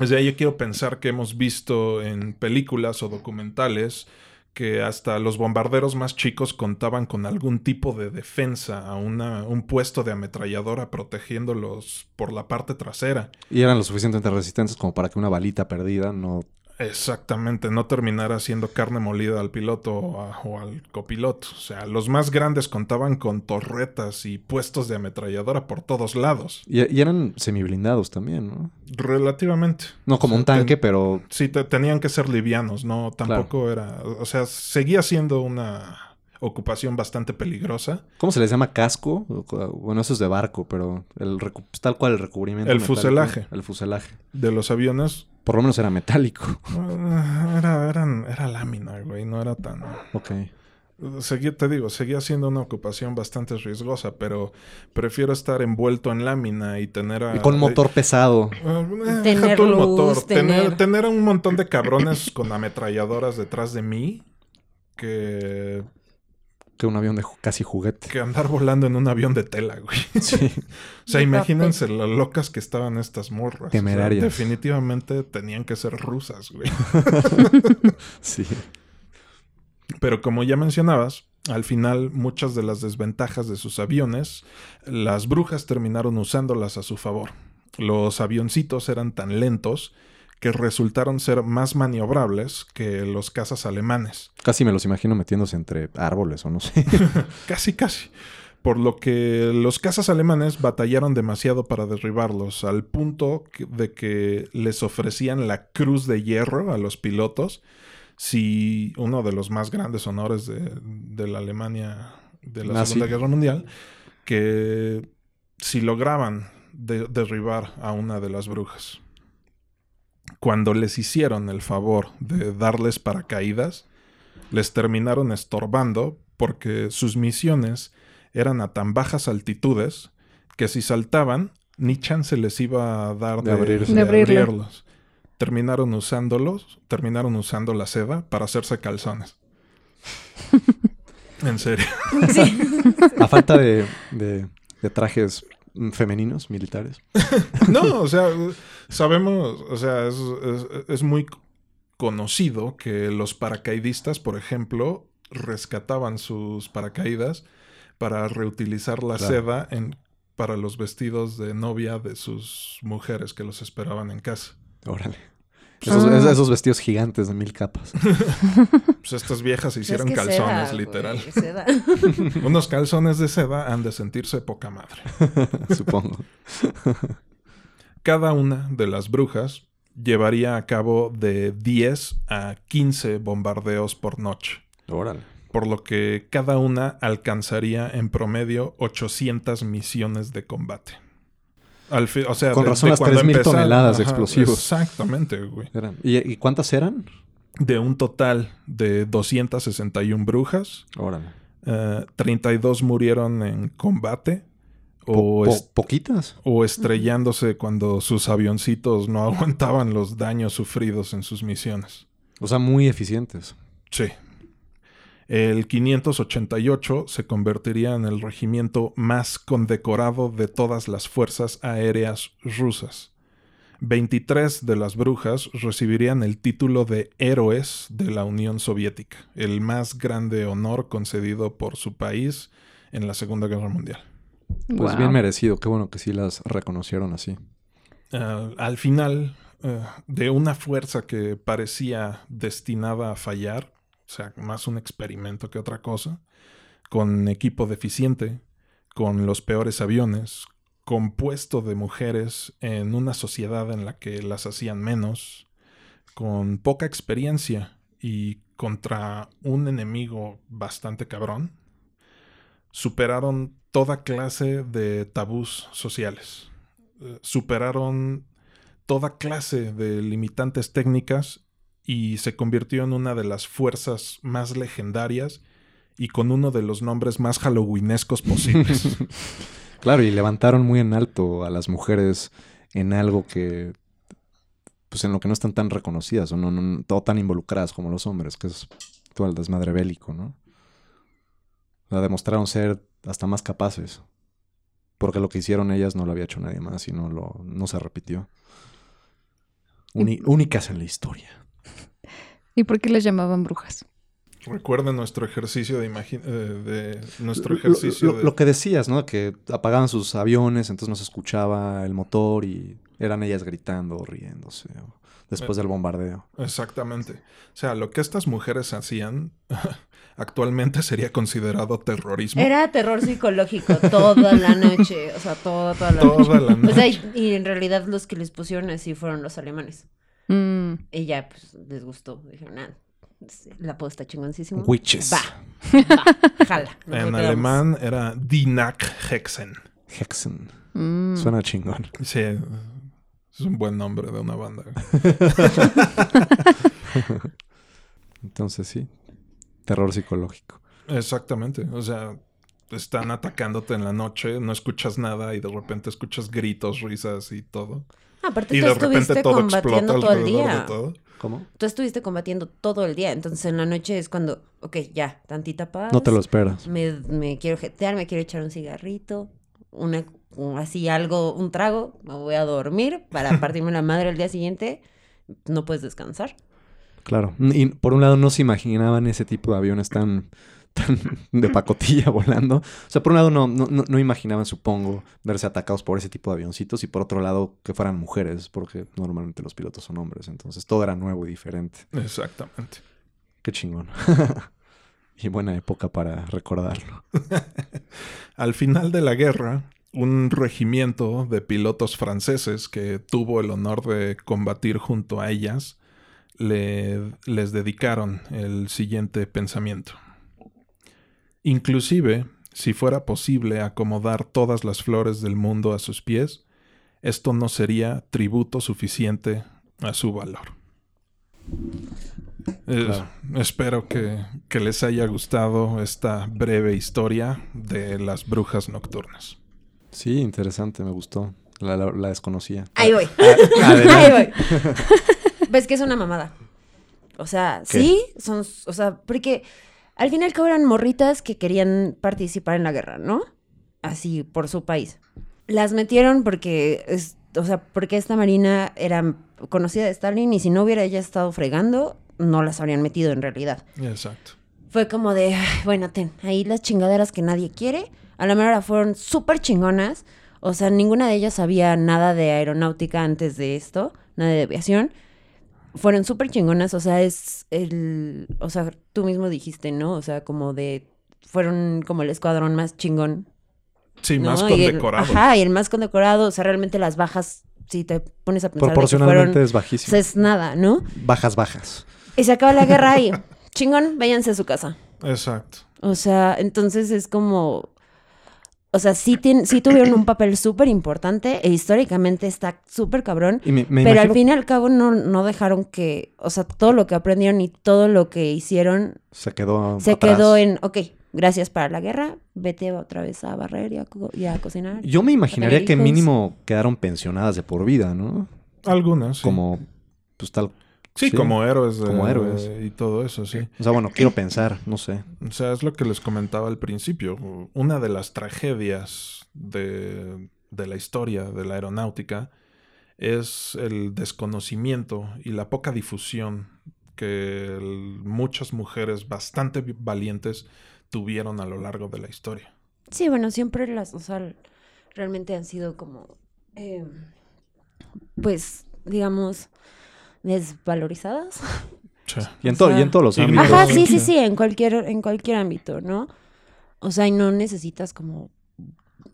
o sea, yo quiero pensar que hemos visto en películas o documentales que hasta los bombarderos más chicos contaban con algún tipo de defensa, una, un puesto de ametralladora protegiéndolos por la parte trasera. Y eran lo suficientemente resistentes como para que una balita perdida no... Exactamente, no terminara siendo carne molida al piloto o, a- o al copiloto. O sea, los más grandes contaban con torretas y puestos de ametralladora por todos lados. Y, y eran semiblindados también, ¿no? Relativamente. No como O sea, un tanque, ten- pero... Sí, te- tenían que ser livianos, no tampoco era, o sea, seguía siendo una ocupación bastante peligrosa. ¿Cómo se les llama? ¿Casco? Bueno, eso es de barco, pero el pues, tal cual el recubrimiento. El metálico, fuselaje. El fuselaje. De los aviones, Por lo menos era metálico. ah, era, eran- era lámina, güey, no era tan... Ok. Seguía, te digo, seguía siendo una ocupación bastante riesgosa, pero prefiero estar envuelto en lámina y tener a... Y con motor pesado. Eh, Tener luz, motor. Tener... tener- un montón de cabrones con ametralladoras detrás de mí que, Que un avión de casi juguete. que andar volando en un avión de tela, güey. Sí. O sea, imagínense lo locas que estaban estas morras. O sea, Temerarias. definitivamente tenían que ser rusas, güey. Sí. Pero como ya mencionabas, al final muchas de las desventajas de sus aviones, las brujas terminaron usándolas a su favor. Los avioncitos eran tan lentos que resultaron ser más maniobrables que los cazas alemanes. Casi me los imagino metiéndose entre árboles o no sé. Casi, casi. Por lo que los cazas alemanes batallaron demasiado para derribarlos, al punto de que les ofrecían la cruz de hierro a los pilotos si uno de los más grandes honores de, de la Alemania de la Nazi. Segunda Guerra Mundial, que si lograban de- derribar a una de las brujas. Cuando les hicieron el favor de darles paracaídas, les terminaron estorbando porque sus misiones eran a tan bajas altitudes que si saltaban, ni chance les iba a dar De de, abrirse. De abrirlo. abrirlos. Terminaron usándolos, terminaron usando la seda para hacerse calzones. en serio. Sí. A falta de, de- de trajes femeninos, militares. No, o sea, sabemos, o sea, es, es- es muy conocido que los paracaidistas, por ejemplo, rescataban sus paracaídas para reutilizar la Claro. seda en, para los vestidos de novia de sus mujeres que los esperaban en casa. Órale. Esos, Ah. es- esos vestidos gigantes de mil capas. Pues estas viejas se hicieron Es que calzones, seda, literal. seda. Unos calzones de seda han de sentirse poca madre. supongo. Cada una de las brujas llevaría a cabo de 10 a 15 bombardeos por noche. Órale. por lo que cada una alcanzaría en promedio 800 misiones de combate. Al fi- o sea, Con de- razón de las cuando 3.000 empezaron- toneladas de explosivos. Exactamente, güey. ¿Y, y cuántas eran? De un total de 261 brujas, Órale. eh, 32 murieron en combate o, po- ¿Poquitas? o estrellándose cuando sus avioncitos no aguantaban los daños sufridos en sus misiones. O sea, muy eficientes. Sí. El 588 se convertiría en el regimiento más condecorado de todas las fuerzas aéreas rusas. 23 de las brujas recibirían el título de héroes de la Unión Soviética, el más grande honor concedido por su país en la Segunda Guerra Mundial. Pues Wow. bien merecido. Qué bueno que sí las reconocieron así. Ah, al final, eh, de una fuerza que parecía destinada a fallar, o sea, más un experimento que otra cosa, con equipo deficiente, con los peores aviones, compuesto de mujeres en una sociedad en la que las hacían menos, con poca experiencia y contra un enemigo bastante cabrón, superaron toda clase de tabús sociales. Eh, superaron toda clase de limitantes técnicas y se convirtió en una de las fuerzas más legendarias y con uno de los nombres más halloweenescos posibles. Claro, y levantaron muy en alto a las mujeres en algo que, pues en lo que no están tan reconocidas o no, no, no tan involucradas como los hombres, que es todo el desmadre bélico, ¿no? La demostraron ser hasta más capaces. Porque lo que hicieron ellas no lo había hecho nadie más y no, lo, no se repitió. Uni- únicas en la historia. ¿Y por qué les llamaban brujas? Recuerden nuestro ejercicio de eh, de nuestro Lo- ejercicio lo, de- lo que decías, ¿no? Que apagaban sus aviones, entonces no se escuchaba el motor y eran ellas gritando o riéndose o después del bombardeo. Exactamente. O sea, lo que estas mujeres hacían actualmente sería considerado terrorismo. Era terror psicológico toda la noche. O sea, toda, toda la Toda noche. la noche. O sea, y, y en realidad los que les pusieron así fueron los alemanes. Mm, Y ya, pues, les gustó. Dijeron, ah, la posta está chingoncísimo. Witches. Va, va, jala. nos en quedamos. alemán era Die Hexen. Hexen. mm. Suena chingón. Sí, es un buen nombre de una banda. Entonces sí, terror psicológico. Exactamente. O sea, están atacándote en la noche, no escuchas nada y de repente escuchas gritos, risas y todo. Ah, Aparte, Y tú de repente estuviste todo explota combatiendo todo el de día. todo. ¿Cómo? Tú estuviste combatiendo todo el día. Entonces, en la noche es cuando, ok, ya, tantita paz. No te lo esperas. me, me quiero jetear, me quiero echar un cigarrito, una, un- así algo, un trago, me voy a dormir para partirme la madre el día siguiente. No puedes descansar. Claro. Y por un lado no se imaginaban ese tipo de aviones tan, tan de pacotilla volando. O sea, por un lado no, no, no- imaginaban, supongo, verse atacados por ese tipo de avioncitos y por otro lado que fueran mujeres, porque normalmente los pilotos son hombres. Entonces todo era nuevo y diferente. Exactamente. Qué chingón. y buena época para recordarlo. Al final de la guerra, un regimiento de pilotos franceses que tuvo el honor de combatir junto a ellas le- les dedicaron el siguiente pensamiento. Inclusive, si fuera posible acomodar todas las flores del mundo a sus pies, esto no sería tributo suficiente a su valor. Eh, Claro. Espero que, que les haya gustado esta breve historia de las brujas nocturnas. Sí, interesante, me gustó. La, la- la desconocía. Ahí voy. adelante. Ahí voy. Ves que es una mamada. O sea, ¿Qué? sí, son, o sea, porque al fin y al cabo eran morritas que querían participar en la guerra, ¿no? Así, por su país. Las metieron porque, es, o sea, porque esta marina era conocida de Stalin y si no hubiera ella estado fregando, no las habrían metido en realidad. Exacto. Fue como de, "Ay, bueno, ten, ahí las chingaderas que nadie quiere. A la mera fueron súper chingonas. O sea, ninguna de ellas sabía nada de aeronáutica antes de esto, nada de aviación. Fueron súper chingonas, o sea, es el, o sea, tú mismo dijiste, ¿no? O sea, como de, fueron como el escuadrón más chingón. Sí, ¿no? más Y el- condecorado. ajá, y el más condecorado, o sea, realmente las bajas, si te pones a pensar de que Proporcionalmente fueron, es o bajísimo. sea, es nada, ¿no? Bajas, bajas. Y se acaba la guerra y, chingón, váyanse a su casa. Exacto. O sea, entonces es como. O sea, sí, tien- sí tuvieron un papel súper importante e históricamente está súper cabrón. Y me, me pero al fin y al cabo no, no dejaron que. O sea, todo lo que aprendieron y todo lo que hicieron se quedó se atrás. quedó en. Ok, gracias para la guerra. Vete otra vez a barrer y a, y a cocinar. Yo me imaginaría que mínimo quedaron pensionadas de por vida, ¿no? Algunas, sí. Como, pues tal. Sí, sí, como héroes. de- como héroes. Y todo eso, sí. O sea, bueno, quiero pensar, no sé. O sea, es lo que les comentaba al principio. Una de las tragedias de, de la historia de la aeronáutica es el desconocimiento y la poca difusión que el- muchas mujeres bastante valientes tuvieron a lo largo de la historia. Sí, bueno, siempre las. O sea, realmente han sido como. eh, pues, digamos. Desvalorizadas. Sí. Y en, O to- sea- y en todos los ámbitos. Ajá, sí, sí, sí, en cualquier, en cualquier ámbito, ¿no? O sea, y no necesitas como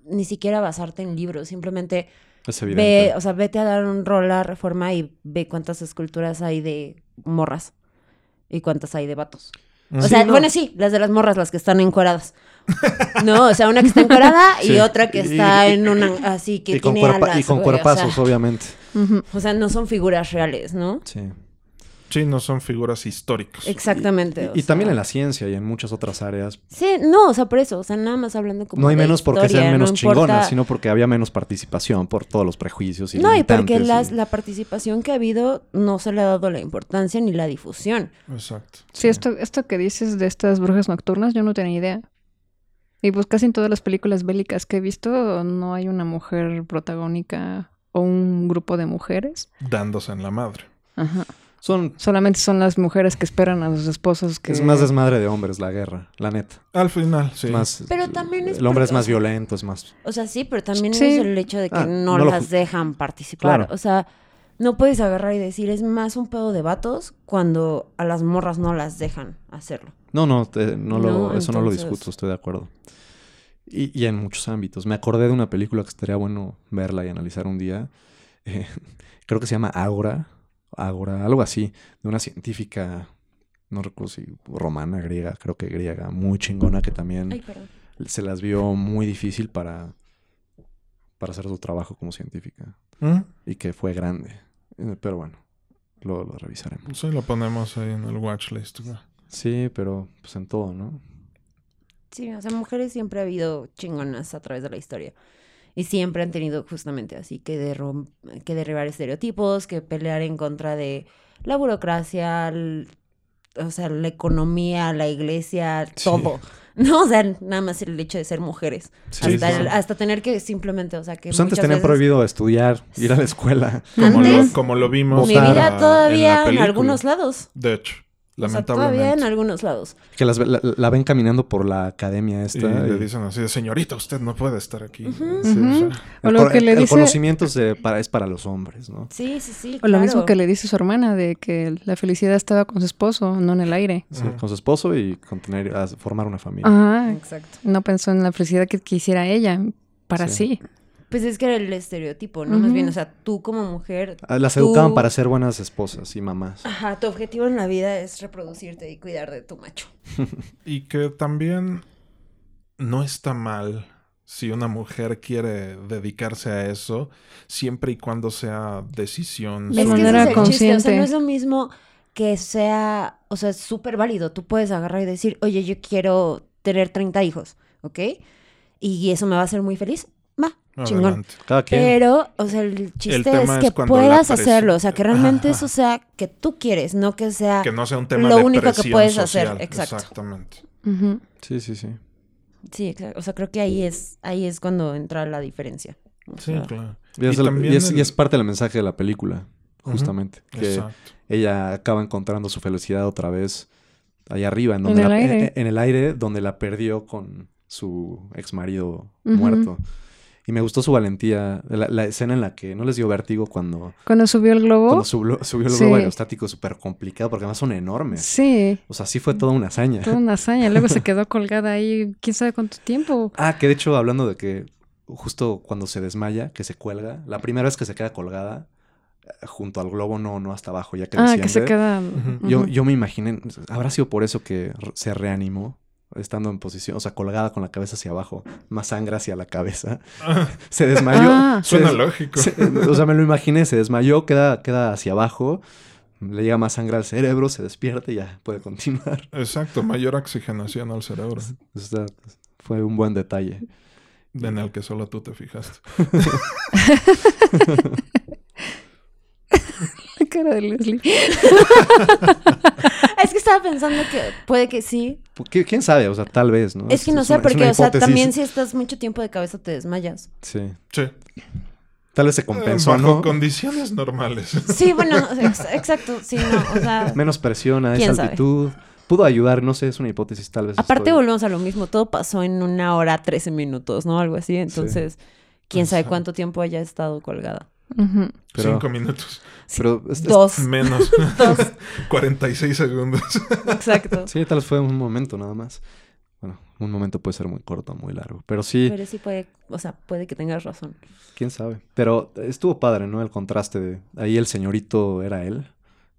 ni siquiera basarte en libros, simplemente Es ve, o sea, vete a dar un rol a reforma y ve cuántas esculturas hay de morras y cuántas hay de vatos. O Sí, sea, no. bueno, sí, las de las morras, las que están encueradas. No, o sea, una que está encuerada y Sí. otra que está y- en una así que y con, tiene cuerpa- alas, y con güey, o sea, cuerpazos, obviamente. O sea, no son figuras reales, ¿no? Sí. Sí, no son figuras históricas. Exactamente. Y, también en la ciencia y en muchas otras áreas. Sí, no, o sea, por eso, o sea, nada más hablando como No hay de menos porque sean menos no importa- chingonas, sino porque había menos participación por todos los prejuicios y No, y porque las- y- la participación que ha habido no se le ha dado la importancia ni la difusión. Exacto. Sí, esto, esto que dices de estas brujas nocturnas, yo no tenía idea. Y pues casi en todas las películas bélicas que he visto no hay una mujer protagónica o un grupo de mujeres. Dándose en la madre. Ajá. Son, Solamente son las mujeres que esperan a sus esposos que... es más desmadre de hombres la guerra, la neta. Al final, sí. Es más, Pero también es el hombre es más violento, es más... O sea, sí, pero también Sí. es el hecho de que Ah, no, las dejan participar. Claro. O sea, no puedes agarrar y decir, es más un pedo de vatos cuando a las morras no las dejan hacerlo. No, no, te- no lo, No, eso no lo discuto, estoy de acuerdo. Y, y en muchos ámbitos. Me acordé de una película que estaría bueno verla y analizar un día. Eh, creo que se llama Ágora, Ágora, algo así, de una científica, no recuerdo si romana, griega, creo que griega, muy chingona que también Ay, se las vio muy difícil para, para hacer su trabajo como científica ¿Mm? y que fue grande. Eh, Pero bueno, lo, lo revisaremos. Sí, lo ponemos ahí en el watchlist. güey. Sí, pero pues en todo, ¿no? Sí, o sea, mujeres siempre ha habido chingonas a través de la historia. Y siempre han tenido justamente así que, derrum- que derribar estereotipos, que pelear en contra de la burocracia, el- o sea, la economía, la iglesia, Sí. todo. No, o sea, nada más el hecho de ser mujeres. Sí, hasta, sí, el- hasta tener que simplemente, o sea, que Pues antes tenían veces- prohibido estudiar, ir a la escuela. Como, Antes, lo, como lo vimos. Mi vida en la todavía en, algunos lados. De hecho, O sea, lamentablemente. todavía en algunos lados. Que las, ve- la, la ven caminando por la academia y esta. le dicen así, señorita, usted no puede estar aquí. Sí, o sea, O el, lo co- que le el dice- conocimiento se- para, es para los hombres, ¿no? Sí, sí, sí. O lo mismo que le dice su hermana, de que la felicidad estaba con su esposo, no en el aire. Sí. Con su esposo y con tener, formar una familia. Ajá. Exacto. No pensó en la felicidad que quisiera ella para Sí. sí. Pues es que era el estereotipo, ¿no? Más bien, o sea, tú como mujer, Ah, Las tú- educaban para ser buenas esposas y mamás. ajá, tu objetivo en la vida es reproducirte y cuidar de tu macho. Y que también no está mal si una mujer quiere dedicarse a eso, siempre y cuando sea decisión. De manera es chiste, o sea, consciente. no es lo mismo que sea, o sea, es súper válido. Tú puedes agarrar y decir, oye, yo quiero tener 30 hijos, ¿ok? Y eso me va a hacer muy feliz. Chingón. Pero, o sea, el chiste es es que puedas hacerlo, o sea, que realmente Ajá. eso sea que tú quieres, no que sea... Que no sea un tema Lo de único que puedes hacer, exacto. Exactamente. Sí, sí, sí. Sí, exacto. O sea, creo que ahí es, ahí es cuando entra la diferencia. O Sí, sea, claro. Y es, Y el- también y es- el- y es parte del mensaje de la película, justamente. Que Exacto. ella acaba encontrando su felicidad otra vez allá arriba, en, el la- aire. en- en el aire, donde la perdió con su ex marido muerto. Y me gustó su valentía, la, la escena en la que no les dio vértigo cuando, Cuando subió el globo. cuando subió, subió el Sí. globo aerostático súper complicado, porque además son enormes. Sí, O sea, sí fue toda una hazaña. toda una hazaña. Luego se quedó colgada ahí, quién sabe cuánto tiempo. Ah, que de hecho, hablando de que justo cuando se desmaya, que se cuelga, la primera vez que se queda colgada, eh, junto al globo, no, no hasta abajo, ya que Ah, que se queda. Yo, yo me imaginé, habrá sido por eso que se reanimó, estando en posición, o sea, colgada con la cabeza hacia abajo, más sangre hacia la cabeza. Ah, Se desmayó. Ah. se suena des- lógico. se- o sea, me lo imaginé, se desmayó, queda, queda hacia abajo, le llega más sangre al cerebro, se despierta y ya puede continuar. Exacto, mayor oxigenación al cerebro, O sea, fue un buen detalle. en el que solo tú te fijaste. La cara de Leslie. Estaba pensando que puede que sí. ¿Qué- ¿Quién sabe? O sea, tal vez, ¿no? Es que no sé, una- porque, o sea, también si estás mucho tiempo de cabeza te desmayas. Sí. Sí. Tal vez se Eh, compensó, bajo ¿no? condiciones normales. Sí, bueno, ex- exacto, sí, no, o sea... Menos presión a ¿Quién esa sabe? altitud. Pudo ayudar, no sé, es una hipótesis tal vez. Aparte estoy- volvemos a lo mismo, todo pasó en una hora, 13 minutos, ¿no? Algo así, entonces, quién sabe cuánto tiempo haya estado colgada. Pero- Cinco minutos. Pero es- es- Dos, Menos. dos, 46 segundos. exacto. Sí, tal vez fue un momento nada más. Bueno, un momento puede ser muy corto, muy largo. Pero sí, Pero sí puede, o sea, puede que tengas razón. quién sabe. Pero estuvo padre, ¿no? El contraste de... Ahí el señorito era él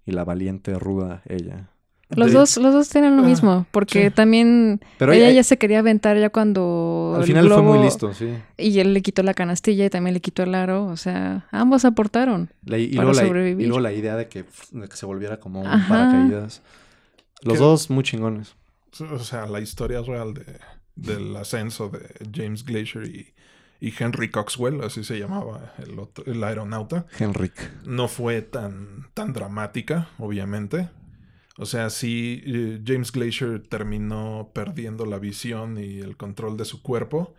y la valiente, ruda ella. Los de- dos, los dos tienen lo Ah, mismo, porque sí. también Pero ella ya se quería aventar ya cuando Al final fue muy listo, sí. y él le quitó la canastilla y también le quitó el aro, o sea, ambos aportaron. La- y, Para luego la, y sobrevivir. luego la idea de que, de que se volviera como un Ajá. paracaídas. Los dos muy chingones. O sea, la historia real de, del ascenso de James Glacier y, y Henry Coxwell, así se llamaba el, otro- el aeronauta, Henrik. no fue tan, tan dramática, obviamente. O sea, sí, eh, James Glacier terminó perdiendo la visión y el control de su cuerpo.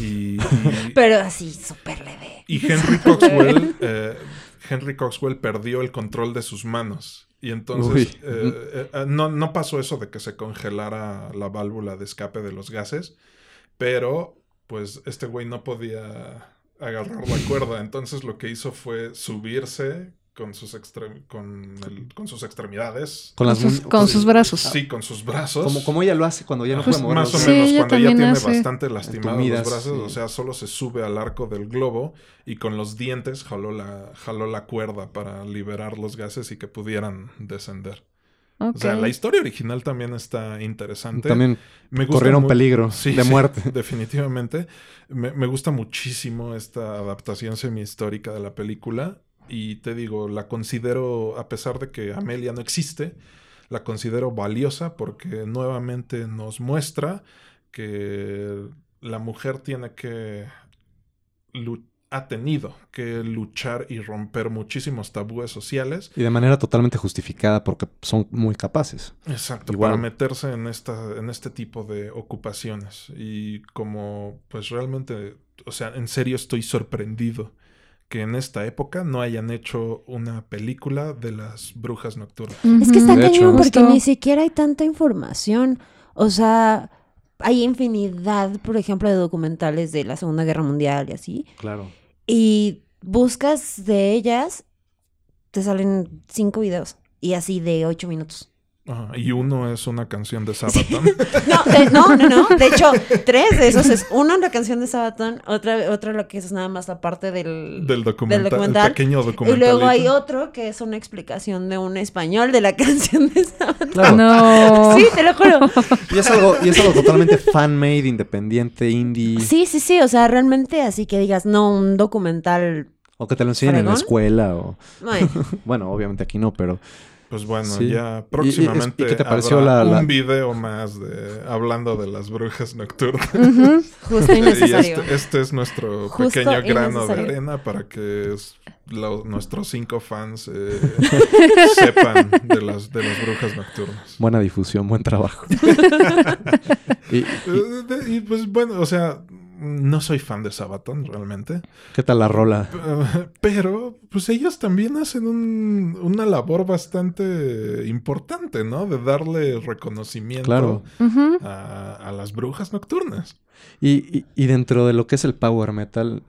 Y, y- Pero así, súper leve. y Henry Coxwell, eh, Henry Coxwell perdió el control de sus manos. Y entonces eh, no, no pasó eso de que se congelara la válvula de escape de los gases, pero pues este güey no podía agarrar la cuerda. Entonces lo que hizo fue subirse con sus, extrem- con, el- con sus extremidades. Con, las Con sus- con sus brazos. Sí, con sus brazos. Como, como ella lo hace cuando ya no Pues puede mover más o Sí, menos, ella cuando ya también tiene hace bastante lastimados los brazos, sí. o sea, solo se sube al arco del globo y con los dientes jaló la, jaló la cuerda para liberar los gases y que pudieran descender. O sea, la historia original también está interesante. También Me gusta corrieron mu- peligro Sí, de sí, muerte. definitivamente. Me, me gusta muchísimo esta adaptación semi-histórica de la película. Y te digo, la considero, a pesar de que Amelia no existe, la considero valiosa porque nuevamente nos muestra que la mujer tiene que ha tenido que luchar y romper muchísimos tabúes sociales Y de manera totalmente justificada porque son muy capaces. Exacto, Igual. para meterse en esta, en este tipo de ocupaciones. Y como, pues realmente, o sea, en serio estoy sorprendido que en esta época no hayan hecho una película de las brujas nocturnas. Es que está cañón porque Justo. ni siquiera hay tanta información. O sea, hay infinidad, por ejemplo, de documentales de la Segunda Guerra Mundial y así. Claro. Y buscas de ellas, te salen cinco videos. Y así de ocho minutos. Ajá, y uno es una canción de Sabaton. No, de- no, no, no. De hecho, tres de esos es uno la canción de Sabaton, otra, otra lo que es nada más la parte del, del documental, documental. el pequeño Y documental. luego hay otro que es una explicación de un español de la canción de Sabaton. Claro. No. Sí, te lo juro. Y es algo, y es algo totalmente fan-made, independiente, indie. Sí, sí, sí. O sea, realmente así que digas, no, un documental. O que te lo enseñen en la escuela. O... Bueno, Bueno, obviamente aquí no, pero Pues bueno, Sí. ya ¿Y- y- próximamente y qué te pareció habrá la- la- un video más de hablando de las brujas nocturnas. Justo y necesario. este, este es nuestro Justo pequeño grano de arena para que es- lo- nuestros cinco fans eh, sepan de las, de las brujas nocturnas. buena difusión, buen trabajo. y, y- Eh, Y pues bueno, o sea, no soy fan de Sabaton realmente. ¿Qué tal la rola? Pero, pues ellos también hacen un- una labor bastante importante, ¿no? De darle reconocimiento Claro. A, a las brujas nocturnas. Y, y- y dentro de lo que es el power metal,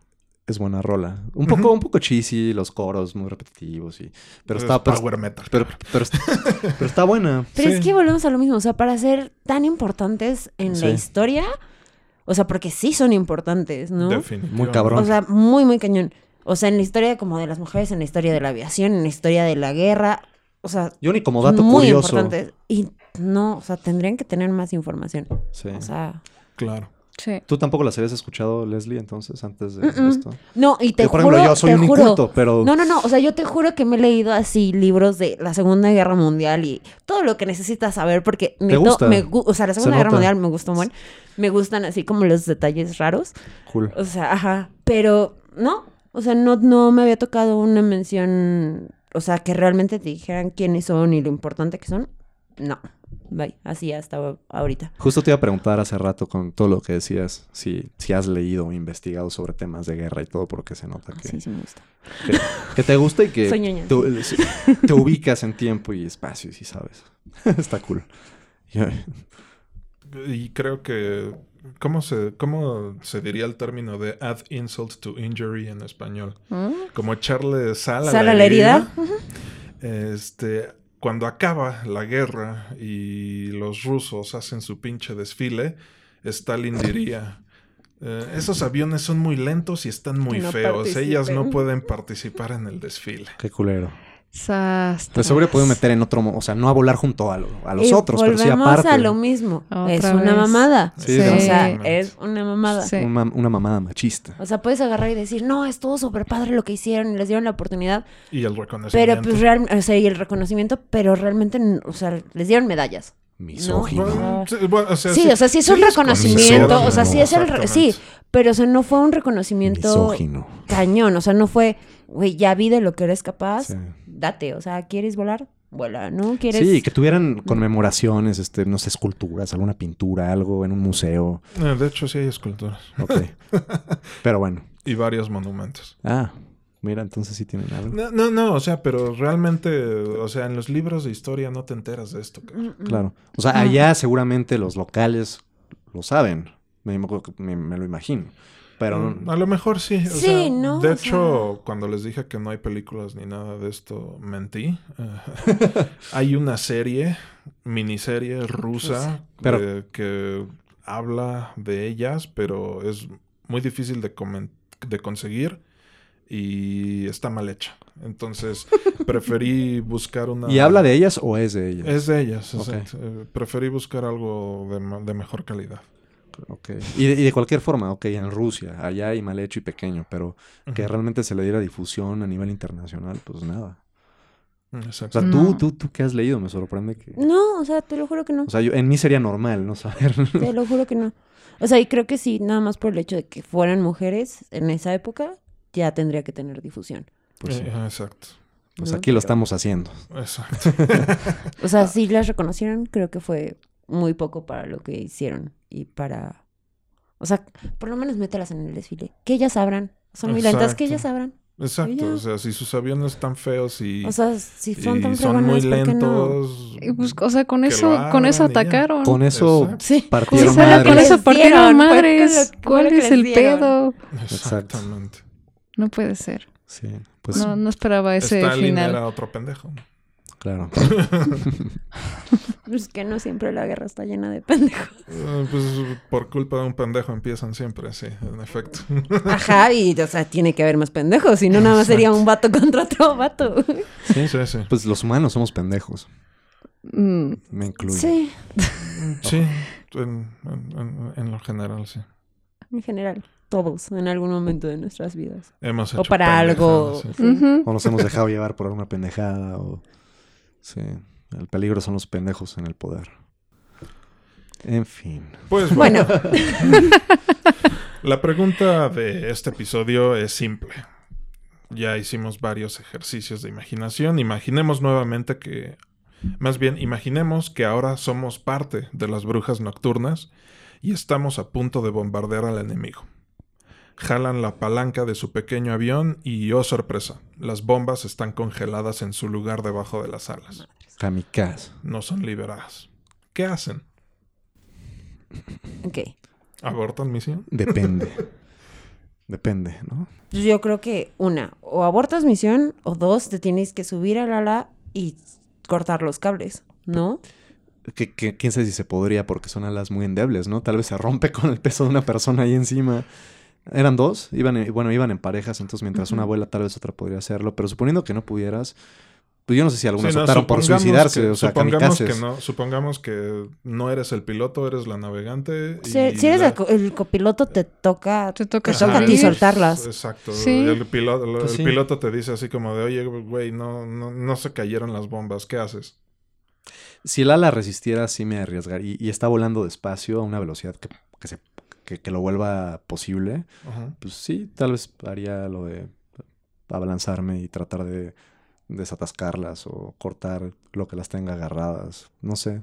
es buena rola. Un poco, un poco cheesy, los coros muy repetitivos. Y, pero Es está, pero, power metal. pero, pero está, pero está buena. Pero Sí. es que volvemos a lo mismo. O sea, para ser tan importantes en Sí. la historia, o sea, porque sí son importantes, ¿no? Definitivamente. Muy cabrón. O sea, muy, muy cañón. O sea, en la historia como de las mujeres, en la historia de la aviación, en la historia de la guerra. O sea, Yo ni como dato muy curioso. importantes. Y no, o sea, tendrían que tener más información. Sí. O sea, Claro. Sí. ¿Tú tampoco las habías escuchado, Leslie, entonces, antes de esto? no, y te Yo, por juro, ejemplo, yo soy te un juro. inculto, pero... No, no, no. O sea, yo te juro que me he leído así libros de la Segunda Guerra Mundial y todo lo que necesitas saber porque me, gusta? me o sea, la Se Segunda Guerra. Mundial me gustó muy. Me gustan así como los detalles raros. Cool. O sea, ajá. Pero no, o sea, no, no me había tocado una mención, o sea, que realmente te dijeran quiénes son y lo importante que son. No. Bye. Así hasta ahorita. Justo te iba a preguntar hace rato con todo lo que decías, si, si has leído o investigado sobre temas de guerra y todo, porque se nota que, Así sí me gusta. que, que te gusta y que Soy te, sí, te ubicas en tiempo y espacio y sí sabes. Está cool. Y creo que. ¿Cómo se, ¿Cómo se diría el término de add insult to injury en español? Mm. Como echarle sal a ¿Sal la, a la herida? Este, cuando acaba la guerra y los rusos hacen su pinche desfile, Stalin diría, "Eh, esos aviones son muy lentos y están muy no feos, ellas no participen". pueden participar en el desfile. Qué culero. Sas, Pues seguro puede tras. meter en otro, o sea, no a volar junto a, lo- a los Y otros, pero sí volvemos aparte. a lo mismo. Otra es una vez. mamada. Sí, o sea, es una mamada. Sí. Una mamada machista. O sea, puedes agarrar y decir, no, estuvo súper padre lo que hicieron y les dieron la oportunidad. Y el reconocimiento. Pero pues realmente, o sea, y el reconocimiento, pero realmente, o sea, les dieron medallas. Misógino. Sí, bueno, o sea, Sí, o sea, sí es un reconocimiento, o sea, sí es el... Sí, pero o sea, no fue un reconocimiento Misógino. cañón, o sea, no fue, güey, ya vi de lo que eres capaz, Sí. date, o sea, ¿quieres volar? Vuela, ¿no? ¿Quieres...? Sí, que tuvieran conmemoraciones, este, no sé, esculturas, alguna pintura, algo en un museo. Eh, De hecho, sí hay esculturas. Ok. Pero bueno. Y varios monumentos. Ah, mira, entonces sí tienen algo. No, no, no, o sea, pero realmente, o sea, en los libros de historia no te enteras de esto. Claro. O sea, allá seguramente los locales lo saben. Me, me- me lo imagino. Pero Mm, A lo mejor sí. o Sí, sea, ¿no? De O hecho, cuando les dije que no hay películas ni nada de esto, mentí. Hay una serie, miniserie rusa, Pero- de- que habla de ellas, pero es muy difícil de, de conseguir y está mal hecha. Entonces, preferí buscar una... ¿Y habla de ellas o es de ellas? Es de ellas, Ok. exacto. Eh, Preferí buscar algo de, de mejor calidad. Ok. Y de, y de cualquier forma, ok, en Rusia, allá hay mal hecho y pequeño, pero que realmente se le diera difusión a nivel internacional, pues nada. O Exacto. sea, tú, No. tú, tú que has leído, me sorprende que... No, o sea, te lo juro que no. O sea, yo, en mí sería normal, ¿no? Saber. Te lo juro que no. O sea, y creo que sí, nada más por el hecho de que fueran mujeres en esa época, ya tendría que tener difusión. Pues, sí. Eh, exacto. Pues ¿no? aquí lo estamos haciendo. Exacto. O sea, si las reconocieron, creo que fue muy poco para lo que hicieron y para... O sea, por lo menos mételas en el desfile. Que ellas sabrán. Son muy lentas, que ellas sabrán. Exacto. O sea, si sus aviones están feos y, O sea, si son y tan son muy lentos. Y, pues, o sea, con eso, con eso atacaron. Con eso Exacto. Sí. partieron Sí, con madres. eso partieron madres. ¿Cuál es el pedo? Exactamente. No puede ser. Sí, pues No, no esperaba ese Stalin final. era otro pendejo. claro. Es que no siempre la guerra está llena de pendejos. Eh, pues por culpa de un pendejo empiezan siempre, sí, en efecto. Ajá, y o sea, tiene que haber más pendejos, si no nada más sería un vato contra otro vato. Sí, Sí, sí. Pues los humanos somos pendejos. Mm, Me incluyo. Sí, Sí, en, en- en- en lo general, sí. en general, todos en algún momento de nuestras vidas. Hemos O hecho para algo. O nos hemos dejado llevar por alguna pendejada o... Sí. El peligro son los pendejos en el poder. En fin. Pues bueno, Bueno, la pregunta de este episodio es simple. Ya hicimos varios ejercicios de imaginación. Imaginemos nuevamente que, más bien, imaginemos que ahora somos parte de las brujas nocturnas y estamos a punto de bombardear al enemigo. Jalan la palanca de su pequeño avión y, oh sorpresa, las bombas están congeladas en su lugar debajo de las alas. Kamikaze. No son liberadas. ¿Qué hacen? ok. ¿Abortan misión? Depende. Depende, ¿no? Yo creo que una, o abortas misión, o dos, te tienes que subir al ala y cortar los cables, ¿no? Que, que- quién sabe si se podría porque son alas muy endebles, ¿no? Tal vez se rompe con el peso de una persona ahí encima. Eran dos, iban en- bueno, iban en parejas, entonces mientras una abuela tal vez otra podría hacerlo, pero suponiendo que no pudieras, pues yo no sé si algunos Sí, no, optaron por suicidarse, que- o sea, supongamos kamikazes. que no, supongamos que no eres el piloto, eres la navegante. Si, y si eres la- el, co- el copiloto, te toca... Te toca Te toca a ti soltarlas. Exacto. Sí. El, piloto, el Pues sí. piloto te dice así como de, oye, güey, no, no, no se cayeron las bombas, ¿qué haces? Si el ala resistiera, sí me arriesgaría. Y, y está volando despacio a una velocidad que, que, se, que, que lo vuelva posible. Ajá. Pues sí, tal vez haría lo de abalanzarme y tratar de desatascarlas o cortar lo que las tenga agarradas. No sé,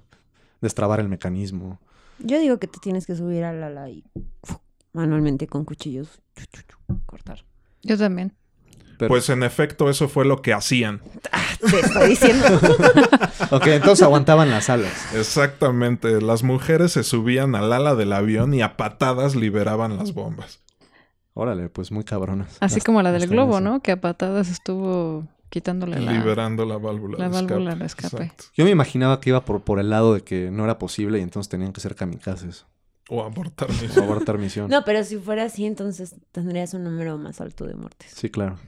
destrabar el mecanismo. Yo digo que te tienes que subir al ala y manualmente con cuchillos chu, chu, chu, cortar. Yo también. Pero- Pues en efecto, eso fue lo que hacían. Te estoy diciendo. Ok, entonces aguantaban las alas. Exactamente. Las mujeres se subían al ala del avión y a patadas liberaban las bombas. Órale, pues muy cabronas. Así Las- como la del globo. ¿no? Que a patadas estuvo quitándole la... Liberando la válvula la de válvula escape. de escape. Yo me imaginaba que iba por, por el lado de que no era posible y entonces tenían que ser kamikazes. O abortar O misión. abortar misión. No, pero si fuera así, entonces tendrías un número más alto de muertes. Sí, claro.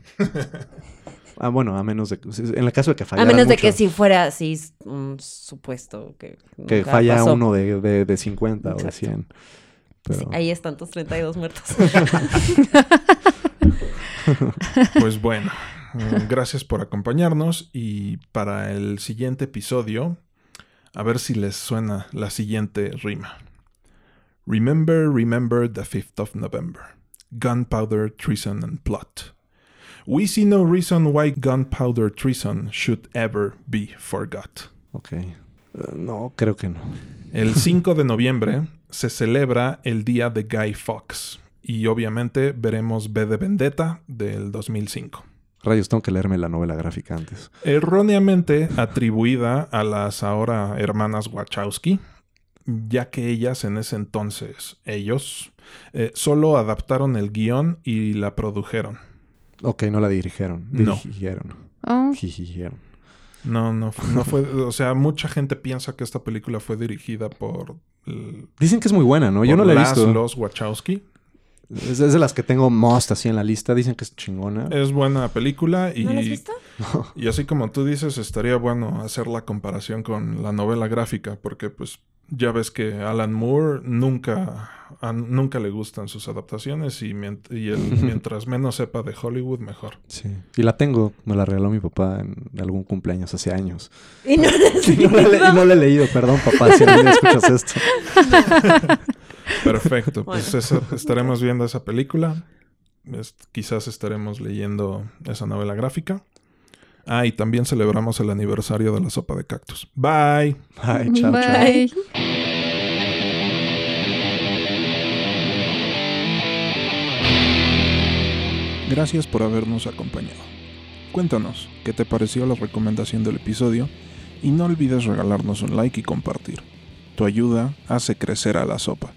Ah, bueno, a menos de... En el caso de que A fallara menos de que si fuera así un supuesto que Que falla pasó. uno de, de, de 50 o de Exacto. 100. Pero... Sí, ahí están tus 32 muertos. Pues bueno, gracias por acompañarnos y para el siguiente episodio, a ver si les suena la siguiente rima. Remember, remember the 5th of November. Gunpowder, treason and plot. We see no reason why gunpowder treason should ever be forgot. Ok. Eh, no, creo que no. El 5 de noviembre se celebra el día de Guy Fawkes y obviamente veremos B de Vendetta del 2005. Rayos, tengo que leerme la novela gráfica antes. erróneamente atribuida a las ahora hermanas Wachowski, ya que ellas en ese entonces, ellos, eh, solo adaptaron el guion y la produjeron. Ok, no la dirigieron. No. Dirigieron. Oh, Dirigieron. No, no, no fue, o sea, mucha gente piensa que esta película fue dirigida por, el- Dicen que es muy buena, ¿no? Yo no la he visto. los Wachowski. Es, es de las que tengo most así en la lista. Dicen que es chingona. Es buena película y, ¿No lo has visto? y así como tú dices, estaría bueno hacer la comparación con la novela gráfica, porque pues ya ves que Alan Moore nunca, a- nunca le gustan sus adaptaciones y, mient- y él, mientras menos sepa de Hollywood, mejor. Sí. Y la tengo. Me la regaló mi papá en algún cumpleaños hace años. Y no Y no la, he le- y no la he leído. Perdón, papá, si día escuchas esto. Perfecto, pues estaremos viendo esa película. Es- quizás estaremos leyendo esa novela gráfica. Ah, y también celebramos el aniversario de la sopa de cactus. Bye. Bye, chao, Bye. Chao. Gracias por habernos acompañado. Cuéntanos qué te pareció la recomendación del episodio y no olvides regalarnos un like y compartir. Tu ayuda hace crecer a la sopa.